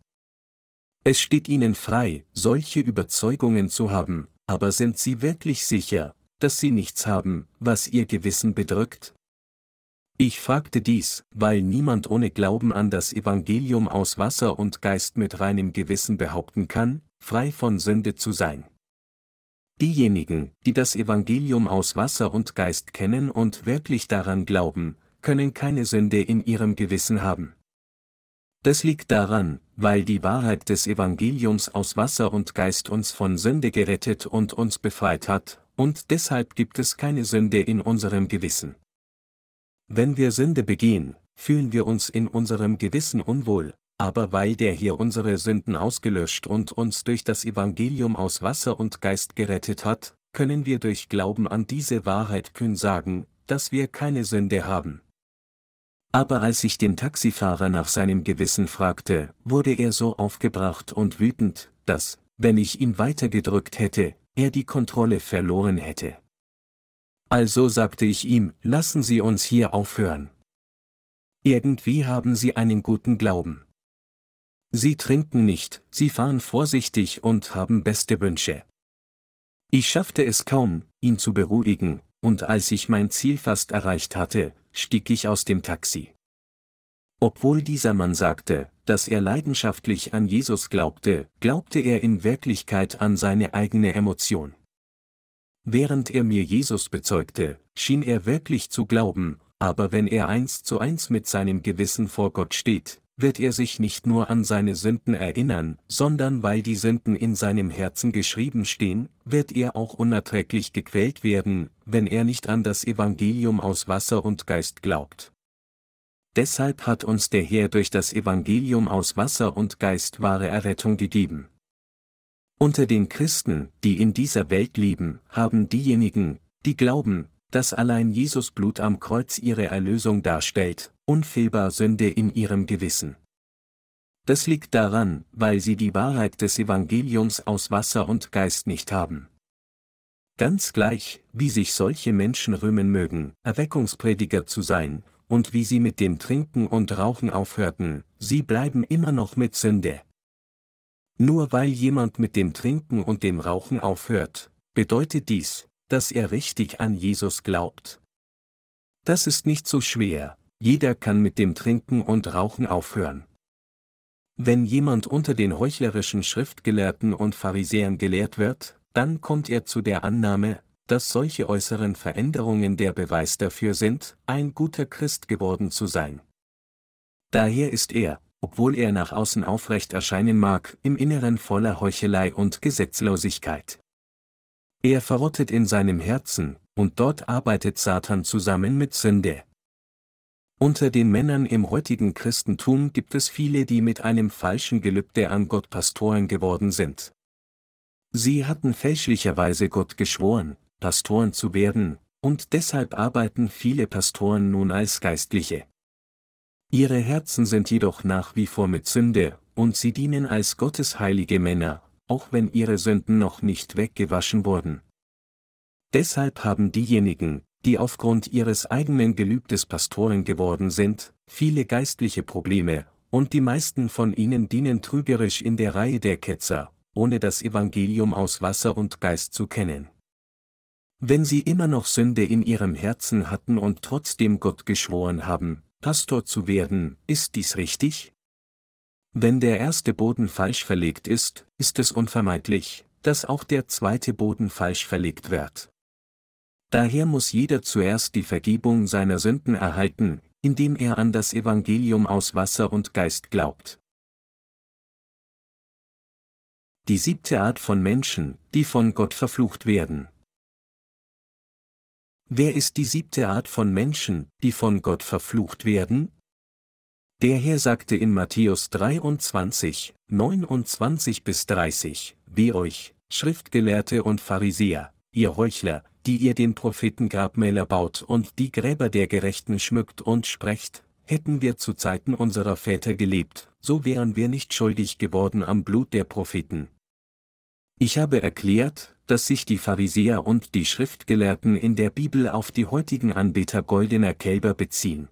Speaker 1: Es steht Ihnen frei, solche Überzeugungen zu haben, aber sind Sie wirklich sicher, dass Sie nichts haben, was Ihr Gewissen bedrückt? Ich fragte dies, weil niemand ohne Glauben an das Evangelium aus Wasser und Geist mit reinem Gewissen behaupten kann, frei von Sünde zu sein. Diejenigen, die das Evangelium aus Wasser und Geist kennen und wirklich daran glauben, können keine Sünde in ihrem Gewissen haben. Das liegt daran, weil die Wahrheit des Evangeliums aus Wasser und Geist uns von Sünde gerettet und uns befreit hat, und deshalb gibt es keine Sünde in unserem Gewissen. Wenn wir Sünde begehen, fühlen wir uns in unserem Gewissen unwohl, aber weil der hier unsere Sünden ausgelöscht und uns durch das Evangelium aus Wasser und Geist gerettet hat, können wir durch Glauben an diese Wahrheit kühn sagen, dass wir keine Sünde haben. Aber als ich den Taxifahrer nach seinem Gewissen fragte, wurde er so aufgebracht und wütend, dass, wenn ich ihn weitergedrückt hätte, er die Kontrolle verloren hätte. Also sagte ich ihm, lassen Sie uns hier aufhören. Irgendwie haben Sie einen guten Glauben. Sie trinken nicht, sie fahren vorsichtig und haben beste Wünsche. Ich schaffte es kaum, ihn zu beruhigen, und als ich mein Ziel fast erreicht hatte, stieg ich aus dem Taxi. Obwohl dieser Mann sagte, dass er leidenschaftlich an Jesus glaubte, glaubte er in Wirklichkeit an seine eigene Emotion. Während er mir Jesus bezeugte, schien er wirklich zu glauben, aber wenn er eins zu eins mit seinem Gewissen vor Gott steht, wird er sich nicht nur an seine Sünden erinnern, sondern weil die Sünden in seinem Herzen geschrieben stehen, wird er auch unerträglich gequält werden, wenn er nicht an das Evangelium aus Wasser und Geist glaubt. Deshalb hat uns der Herr durch das Evangelium aus Wasser und Geist wahre Errettung gegeben. Unter den Christen, die in dieser Welt leben, haben diejenigen, die glauben, dass allein Jesus Blut am Kreuz ihre Erlösung darstellt, unfehlbar Sünde in ihrem Gewissen. Das liegt daran, weil sie die Wahrheit des Evangeliums aus Wasser und Geist nicht haben. Ganz gleich, wie sich solche Menschen rühmen mögen, Erweckungsprediger zu sein, und wie sie mit dem Trinken und Rauchen aufhörten, sie bleiben immer noch mit Sünde. Nur weil jemand mit dem Trinken und dem Rauchen aufhört, bedeutet dies, dass er richtig an Jesus glaubt. Das ist nicht so schwer, jeder kann mit dem Trinken und Rauchen aufhören. Wenn jemand unter den heuchlerischen Schriftgelehrten und Pharisäern gelehrt wird, dann kommt er zu der Annahme, dass solche äußeren Veränderungen der Beweis dafür sind, ein guter Christ geworden zu sein. Daher ist er, obwohl er nach außen aufrecht erscheinen mag, im Inneren voller Heuchelei und Gesetzlosigkeit. Er verrottet in seinem Herzen, und dort arbeitet Satan zusammen mit Sünde. Unter den Männern im heutigen Christentum gibt es viele, die mit einem falschen Gelübde an Gott Pastoren geworden sind. Sie hatten fälschlicherweise Gott geschworen, Pastoren zu werden, und deshalb arbeiten viele Pastoren nun als Geistliche. Ihre Herzen sind jedoch nach wie vor mit Sünde, und sie dienen als Gottes heilige Männer, auch wenn ihre Sünden noch nicht weggewaschen wurden. Deshalb haben diejenigen, die aufgrund ihres eigenen Gelübdes Pastoren geworden sind, viele geistliche Probleme, und die meisten von ihnen dienen trügerisch in der Reihe der Ketzer, ohne das Evangelium aus Wasser und Geist zu kennen. Wenn sie immer noch Sünde in ihrem Herzen hatten und trotzdem Gott geschworen haben, Pastor zu werden, ist dies richtig? Wenn der erste Boden falsch verlegt ist, ist es unvermeidlich, dass auch der zweite Boden falsch verlegt wird. Daher muss jeder zuerst die Vergebung seiner Sünden erhalten, indem er an das Evangelium aus Wasser und Geist glaubt. Die siebte Art von Menschen, die von Gott verflucht werden. Wer ist die siebte Art von Menschen, die von Gott verflucht werden? Der Herr sagte in Matthäus 23, 29 bis 30, Wie euch, Schriftgelehrte und Pharisäer, ihr Heuchler, die ihr den Propheten Grabmäler baut und die Gräber der Gerechten schmückt und sprecht, hätten wir zu Zeiten unserer Väter gelebt, so wären wir nicht schuldig geworden am Blut der Propheten. Ich habe erklärt, dass sich die Pharisäer und die Schriftgelehrten in der Bibel auf die heutigen Anbeter goldener Kälber beziehen.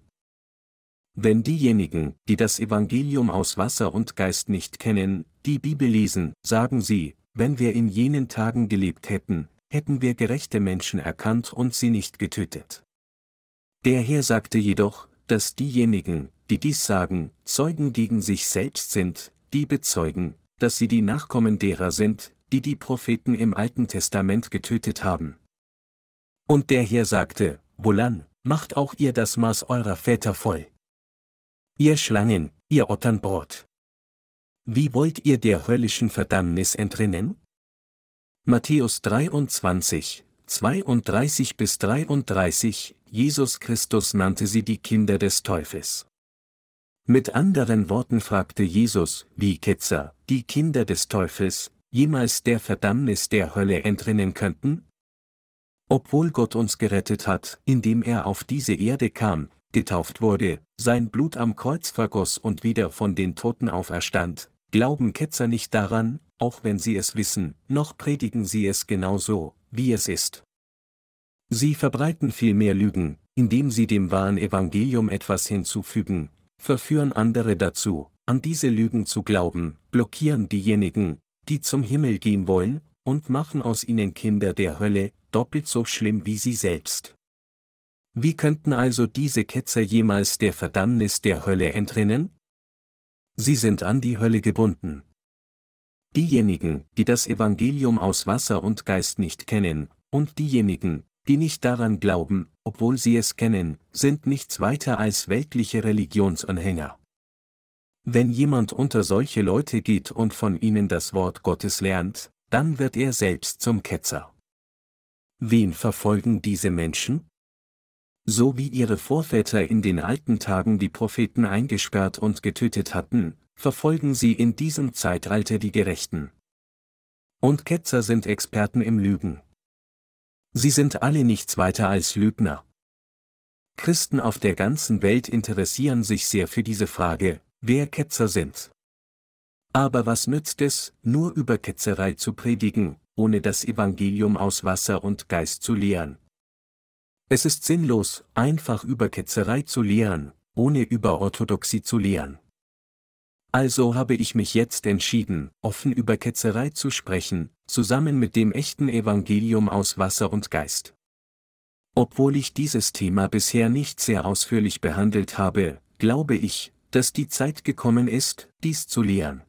Speaker 1: Wenn diejenigen, die das Evangelium aus Wasser und Geist nicht kennen, die Bibel lesen, sagen sie, wenn wir in jenen Tagen gelebt hätten, hätten wir gerechte Menschen erkannt und sie nicht getötet. Der Herr sagte jedoch, dass diejenigen, die dies sagen, Zeugen gegen sich selbst sind, die bezeugen, dass sie die Nachkommen derer sind, die die Propheten im Alten Testament getötet haben. Und der Herr sagte, Wohlan, macht auch ihr das Maß eurer Väter voll. Ihr Schlangen, ihr Otternbrot. Wie wollt ihr der höllischen Verdammnis entrinnen? Matthäus 23, 32 bis 33, Jesus Christus nannte sie die Kinder des Teufels. Mit anderen Worten fragte Jesus, wie Ketzer, die Kinder des Teufels, jemals der Verdammnis der Hölle entrinnen könnten? Obwohl Gott uns gerettet hat, indem er auf diese Erde kam, getauft wurde, sein Blut am Kreuz vergoss und wieder von den Toten auferstand, glauben Ketzer nicht daran, auch wenn sie es wissen, noch predigen sie es genauso, wie es ist. Sie verbreiten vielmehr Lügen, indem sie dem wahren Evangelium etwas hinzufügen, verführen andere dazu, an diese Lügen zu glauben, blockieren diejenigen, die zum Himmel gehen wollen, und machen aus ihnen Kinder der Hölle, doppelt so schlimm wie sie selbst. Wie könnten also diese Ketzer jemals der Verdammnis der Hölle entrinnen? Sie sind an die Hölle gebunden. Diejenigen, die das Evangelium aus Wasser und Geist nicht kennen, und diejenigen, die nicht daran glauben, obwohl sie es kennen, sind nichts weiter als weltliche Religionsanhänger. Wenn jemand unter solche Leute geht und von ihnen das Wort Gottes lernt, dann wird er selbst zum Ketzer. Wen verfolgen diese Menschen? So wie ihre Vorväter in den alten Tagen die Propheten eingesperrt und getötet hatten, verfolgen sie in diesem Zeitalter die Gerechten. Und Ketzer sind Experten im Lügen. Sie sind alle nichts weiter als Lügner. Christen auf der ganzen Welt interessieren sich sehr für diese Frage, wer Ketzer sind. Aber was nützt es, nur über Ketzerei zu predigen, ohne das Evangelium aus Wasser und Geist zu lehren? Es ist sinnlos, einfach über Ketzerei zu lehren, ohne über Orthodoxie zu lehren. Also habe ich mich jetzt entschieden, offen über Ketzerei zu sprechen, zusammen mit dem echten Evangelium aus Wasser und Geist. Obwohl ich dieses Thema bisher nicht sehr ausführlich behandelt habe, glaube ich, dass die Zeit gekommen ist, dies zu lehren.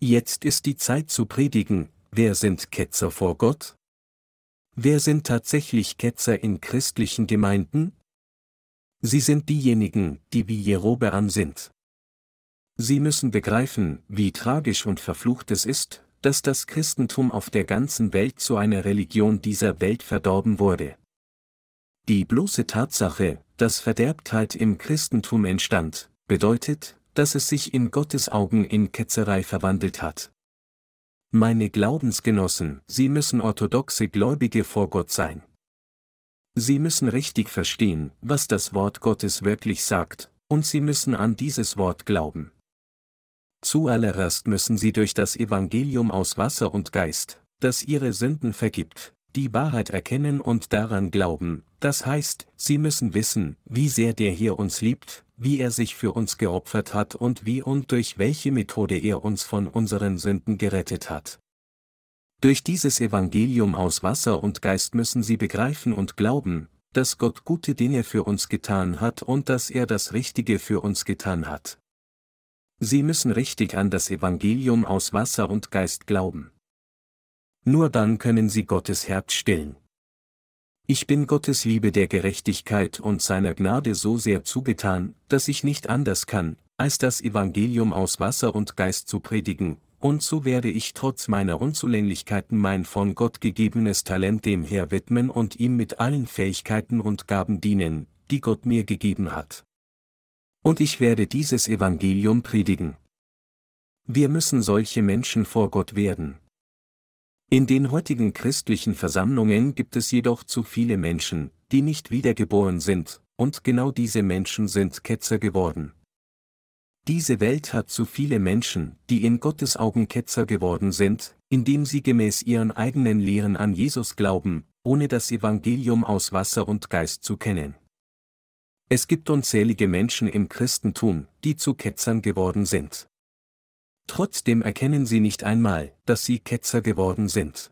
Speaker 1: Jetzt ist die Zeit zu predigen, wer sind Ketzer vor Gott? Wer sind tatsächlich Ketzer in christlichen Gemeinden? Sie sind diejenigen, die wie Jerobeam sind. Sie müssen begreifen, wie tragisch und verflucht es ist, dass das Christentum auf der ganzen Welt zu einer Religion dieser Welt verdorben wurde. Die bloße Tatsache, dass Verderbtheit im Christentum entstand, bedeutet, dass es sich in Gottes Augen in Ketzerei verwandelt hat. Meine Glaubensgenossen, Sie müssen orthodoxe Gläubige vor Gott sein. Sie müssen richtig verstehen, was das Wort Gottes wirklich sagt, und Sie müssen an dieses Wort glauben. Zuallererst müssen Sie durch das Evangelium aus Wasser und Geist, das Ihre Sünden vergibt, die Wahrheit erkennen und daran glauben, das heißt, Sie müssen wissen, wie sehr der hier uns liebt, wie er sich für uns geopfert hat und wie und durch welche Methode er uns von unseren Sünden gerettet hat. Durch dieses Evangelium aus Wasser und Geist müssen sie begreifen und glauben, dass Gott gute Dinge für uns getan hat und dass er das Richtige für uns getan hat. Sie müssen richtig an das Evangelium aus Wasser und Geist glauben. Nur dann können sie Gottes Herz stillen. Ich bin Gottes Liebe der Gerechtigkeit und seiner Gnade so sehr zugetan, dass ich nicht anders kann, als das Evangelium aus Wasser und Geist zu predigen, und so werde ich trotz meiner Unzulänglichkeiten mein von Gott gegebenes Talent dem Herr widmen und ihm mit allen Fähigkeiten und Gaben dienen, die Gott mir gegeben hat. Und ich werde dieses Evangelium predigen. Wir müssen solche Menschen vor Gott werden. In den heutigen christlichen Versammlungen gibt es jedoch zu viele Menschen, die nicht wiedergeboren sind, und genau diese Menschen sind Ketzer geworden. Diese Welt hat zu viele Menschen, die in Gottes Augen Ketzer geworden sind, indem sie gemäß ihren eigenen Lehren an Jesus glauben, ohne das Evangelium aus Wasser und Geist zu kennen. Es gibt unzählige Menschen im Christentum, die zu Ketzern geworden sind. Trotzdem erkennen sie nicht einmal, dass sie Ketzer geworden sind.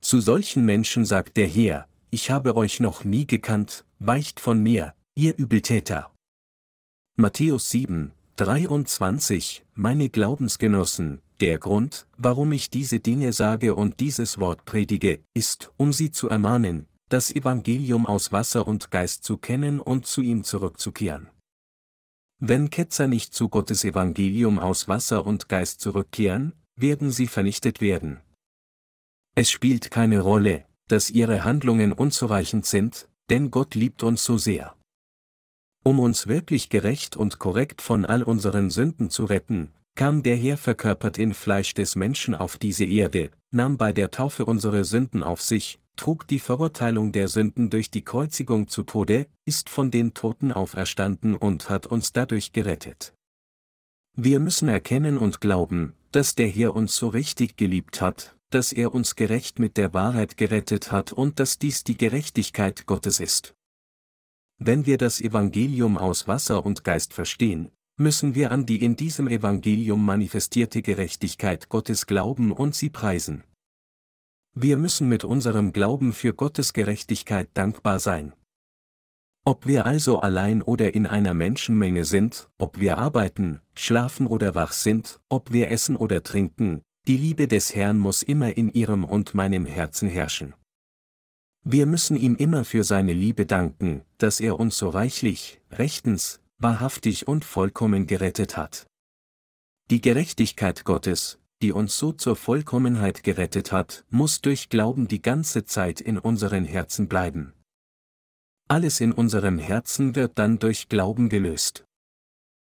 Speaker 1: Zu solchen Menschen sagt der Herr, ich habe euch noch nie gekannt, weicht von mir, ihr Übeltäter. Matthäus 7, 23, meine Glaubensgenossen, der Grund, warum ich diese Dinge sage und dieses Wort predige, ist, um sie zu ermahnen, das Evangelium aus Wasser und Geist zu kennen und zu ihm zurückzukehren. Wenn Ketzer nicht zu Gottes Evangelium aus Wasser und Geist zurückkehren, werden sie vernichtet werden. Es spielt keine Rolle, dass ihre Handlungen unzureichend sind, denn Gott liebt uns so sehr. Um uns wirklich gerecht und korrekt von all unseren Sünden zu retten, kam der Herr verkörpert in Fleisch des Menschen auf diese Erde, nahm bei der Taufe unsere Sünden auf sich, trug die Verurteilung der Sünden durch die Kreuzigung zu Tode, ist von den Toten auferstanden und hat uns dadurch gerettet. Wir müssen erkennen und glauben, dass der Herr uns so richtig geliebt hat, dass er uns gerecht mit der Wahrheit gerettet hat und dass dies die Gerechtigkeit Gottes ist. Wenn wir das Evangelium aus Wasser und Geist verstehen, müssen wir an die in diesem Evangelium manifestierte Gerechtigkeit Gottes glauben und sie preisen. Wir müssen mit unserem Glauben für Gottes Gerechtigkeit dankbar sein. Ob wir also allein oder in einer Menschenmenge sind, ob wir arbeiten, schlafen oder wach sind, ob wir essen oder trinken, die Liebe des Herrn muss immer in ihrem und meinem Herzen herrschen. Wir müssen ihm immer für seine Liebe danken, dass er uns so reichlich, rechtens, wahrhaftig und vollkommen gerettet hat. Die Gerechtigkeit Gottes, die uns so zur Vollkommenheit gerettet hat, muss durch Glauben die ganze Zeit in unseren Herzen bleiben. Alles in unserem Herzen wird dann durch Glauben gelöst.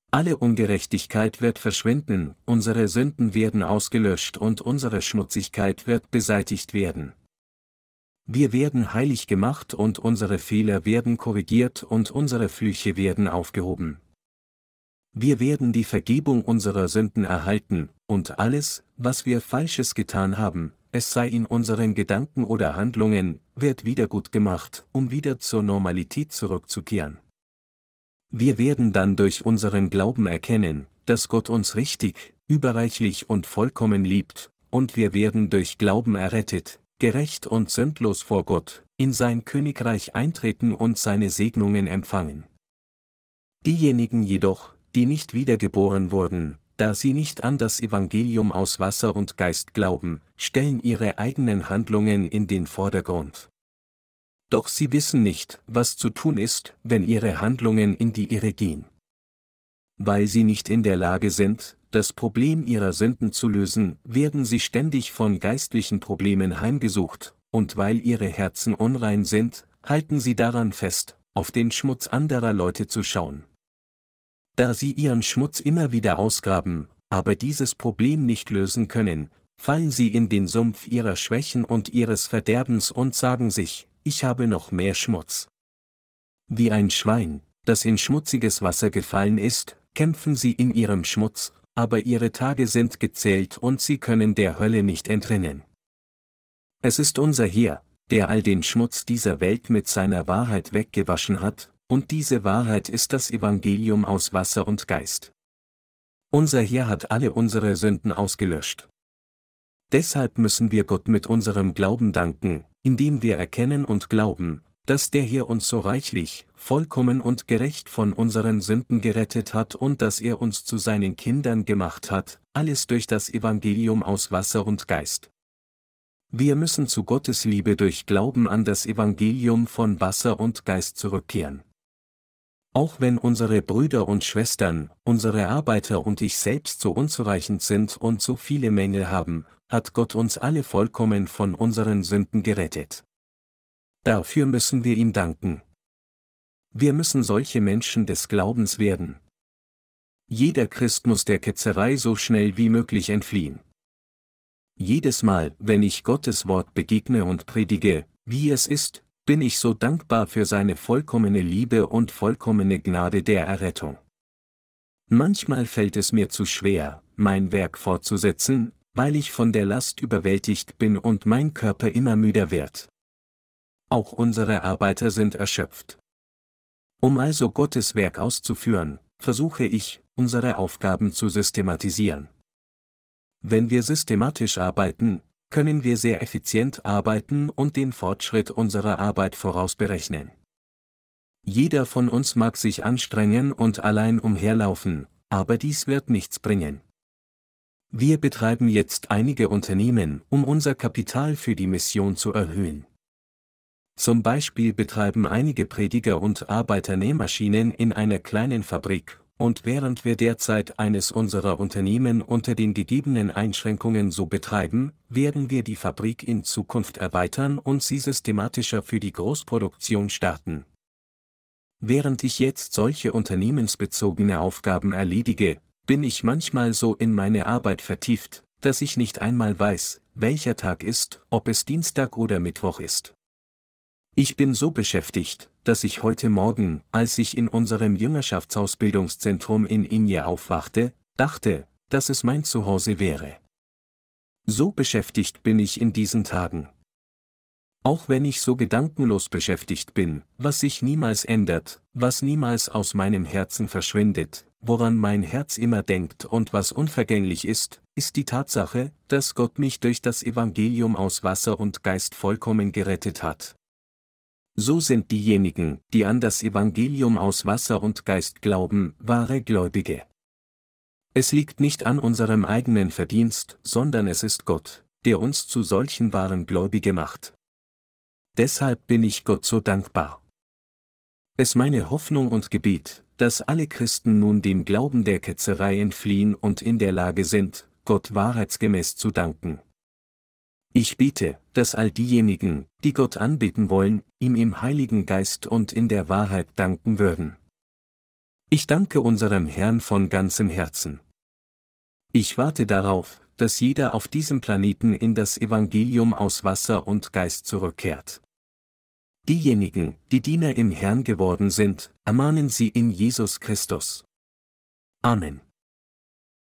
Speaker 1: Alle Ungerechtigkeit wird verschwinden, unsere Sünden werden ausgelöscht und unsere Schmutzigkeit wird beseitigt werden. Wir werden heilig gemacht und unsere Fehler werden korrigiert und unsere Flüche werden aufgehoben. Wir werden die Vergebung unserer Sünden erhalten, und alles, was wir Falsches getan haben, es sei in unseren Gedanken oder Handlungen, wird wieder gut gemacht, um wieder zur Normalität zurückzukehren. Wir werden dann durch unseren Glauben erkennen, dass Gott uns richtig, überreichlich und vollkommen liebt, und wir werden durch Glauben errettet, gerecht und sündlos vor Gott, in sein Königreich eintreten und seine Segnungen empfangen. Diejenigen jedoch, die nicht wiedergeboren wurden, da sie nicht an das Evangelium aus Wasser und Geist glauben, stellen ihre eigenen Handlungen in den Vordergrund. Doch sie wissen nicht, was zu tun ist, wenn ihre Handlungen in die Irre gehen. Weil sie nicht in der Lage sind, das Problem ihrer Sünden zu lösen, werden sie ständig von geistlichen Problemen heimgesucht, und weil ihre Herzen unrein sind, halten sie daran fest, auf den Schmutz anderer Leute zu schauen da sie ihren Schmutz immer wieder ausgraben, aber dieses Problem nicht lösen können, fallen sie in den Sumpf ihrer Schwächen und ihres Verderbens und sagen sich, ich habe noch mehr Schmutz. Wie ein Schwein, das in schmutziges Wasser gefallen ist, kämpfen sie in ihrem Schmutz, aber ihre Tage sind gezählt und sie können der Hölle nicht entrinnen. Es ist unser Herr, der all den Schmutz dieser Welt mit seiner Wahrheit weggewaschen hat, und diese Wahrheit ist das Evangelium aus Wasser und Geist. Unser Herr hat alle unsere Sünden ausgelöscht. Deshalb müssen wir Gott mit unserem Glauben danken, indem wir erkennen und glauben, dass der Herr uns so reichlich, vollkommen und gerecht von unseren Sünden gerettet hat und dass er uns zu seinen Kindern gemacht hat, alles durch das Evangelium aus Wasser und Geist. Wir müssen zu Gottes Liebe durch Glauben an das Evangelium von Wasser und Geist zurückkehren. Auch wenn unsere Brüder und Schwestern, unsere Arbeiter und ich selbst so unzureichend sind und so viele Mängel haben, hat Gott uns alle vollkommen von unseren Sünden gerettet. Dafür müssen wir ihm danken. Wir müssen solche Menschen des Glaubens werden. Jeder Christ muss der Ketzerei so schnell wie möglich entfliehen. Jedes Mal, wenn ich Gottes Wort begegne und predige, wie es ist, bin ich so dankbar für seine vollkommene Liebe und vollkommene Gnade der Errettung. Manchmal fällt es mir zu schwer, mein Werk fortzusetzen, weil ich von der Last überwältigt bin und mein Körper immer müder wird. Auch unsere Arbeiter sind erschöpft. Um also Gottes Werk auszuführen, versuche ich, unsere Aufgaben zu systematisieren. Wenn wir systematisch arbeiten, können wir sehr effizient arbeiten und den Fortschritt unserer Arbeit vorausberechnen. Jeder von uns mag sich anstrengen und allein umherlaufen, aber dies wird nichts bringen. Wir betreiben jetzt einige Unternehmen, um unser Kapital für die Mission zu erhöhen. Zum Beispiel betreiben einige Prediger und Arbeiter Nähmaschinen in einer kleinen Fabrik, und während wir derzeit eines unserer Unternehmen unter den gegebenen Einschränkungen so betreiben, werden wir die Fabrik in Zukunft erweitern und sie systematischer für die Großproduktion starten. Während ich jetzt solche unternehmensbezogene Aufgaben erledige, bin ich manchmal so in meine Arbeit vertieft, dass ich nicht einmal weiß, welcher Tag ist, ob es Dienstag oder Mittwoch ist. Ich bin so beschäftigt, dass ich heute Morgen, als ich in unserem Jüngerschaftsausbildungszentrum in Inje aufwachte, dachte, dass es mein Zuhause wäre. So beschäftigt bin ich in diesen Tagen. Auch wenn ich so gedankenlos beschäftigt bin, was sich niemals ändert, was niemals aus meinem Herzen verschwindet, woran mein Herz immer denkt und was unvergänglich ist, ist die Tatsache, dass Gott mich durch das Evangelium aus Wasser und Geist vollkommen gerettet hat. So sind diejenigen, die an das Evangelium aus Wasser und Geist glauben, wahre Gläubige. Es liegt nicht an unserem eigenen Verdienst, sondern es ist Gott, der uns zu solchen wahren Gläubige macht. Deshalb bin ich Gott so dankbar. Es meine Hoffnung und Gebet, dass alle Christen nun dem Glauben der Ketzerei entfliehen und in der Lage sind, Gott wahrheitsgemäß zu danken. Ich bete, dass all diejenigen, die Gott anbeten wollen, ihm im Heiligen Geist und in der Wahrheit danken würden. Ich danke unserem Herrn von ganzem Herzen. Ich warte darauf, dass jeder auf diesem Planeten in das Evangelium aus Wasser und Geist zurückkehrt. Diejenigen, die Diener im Herrn geworden sind, ermahnen sie in Jesus Christus. Amen.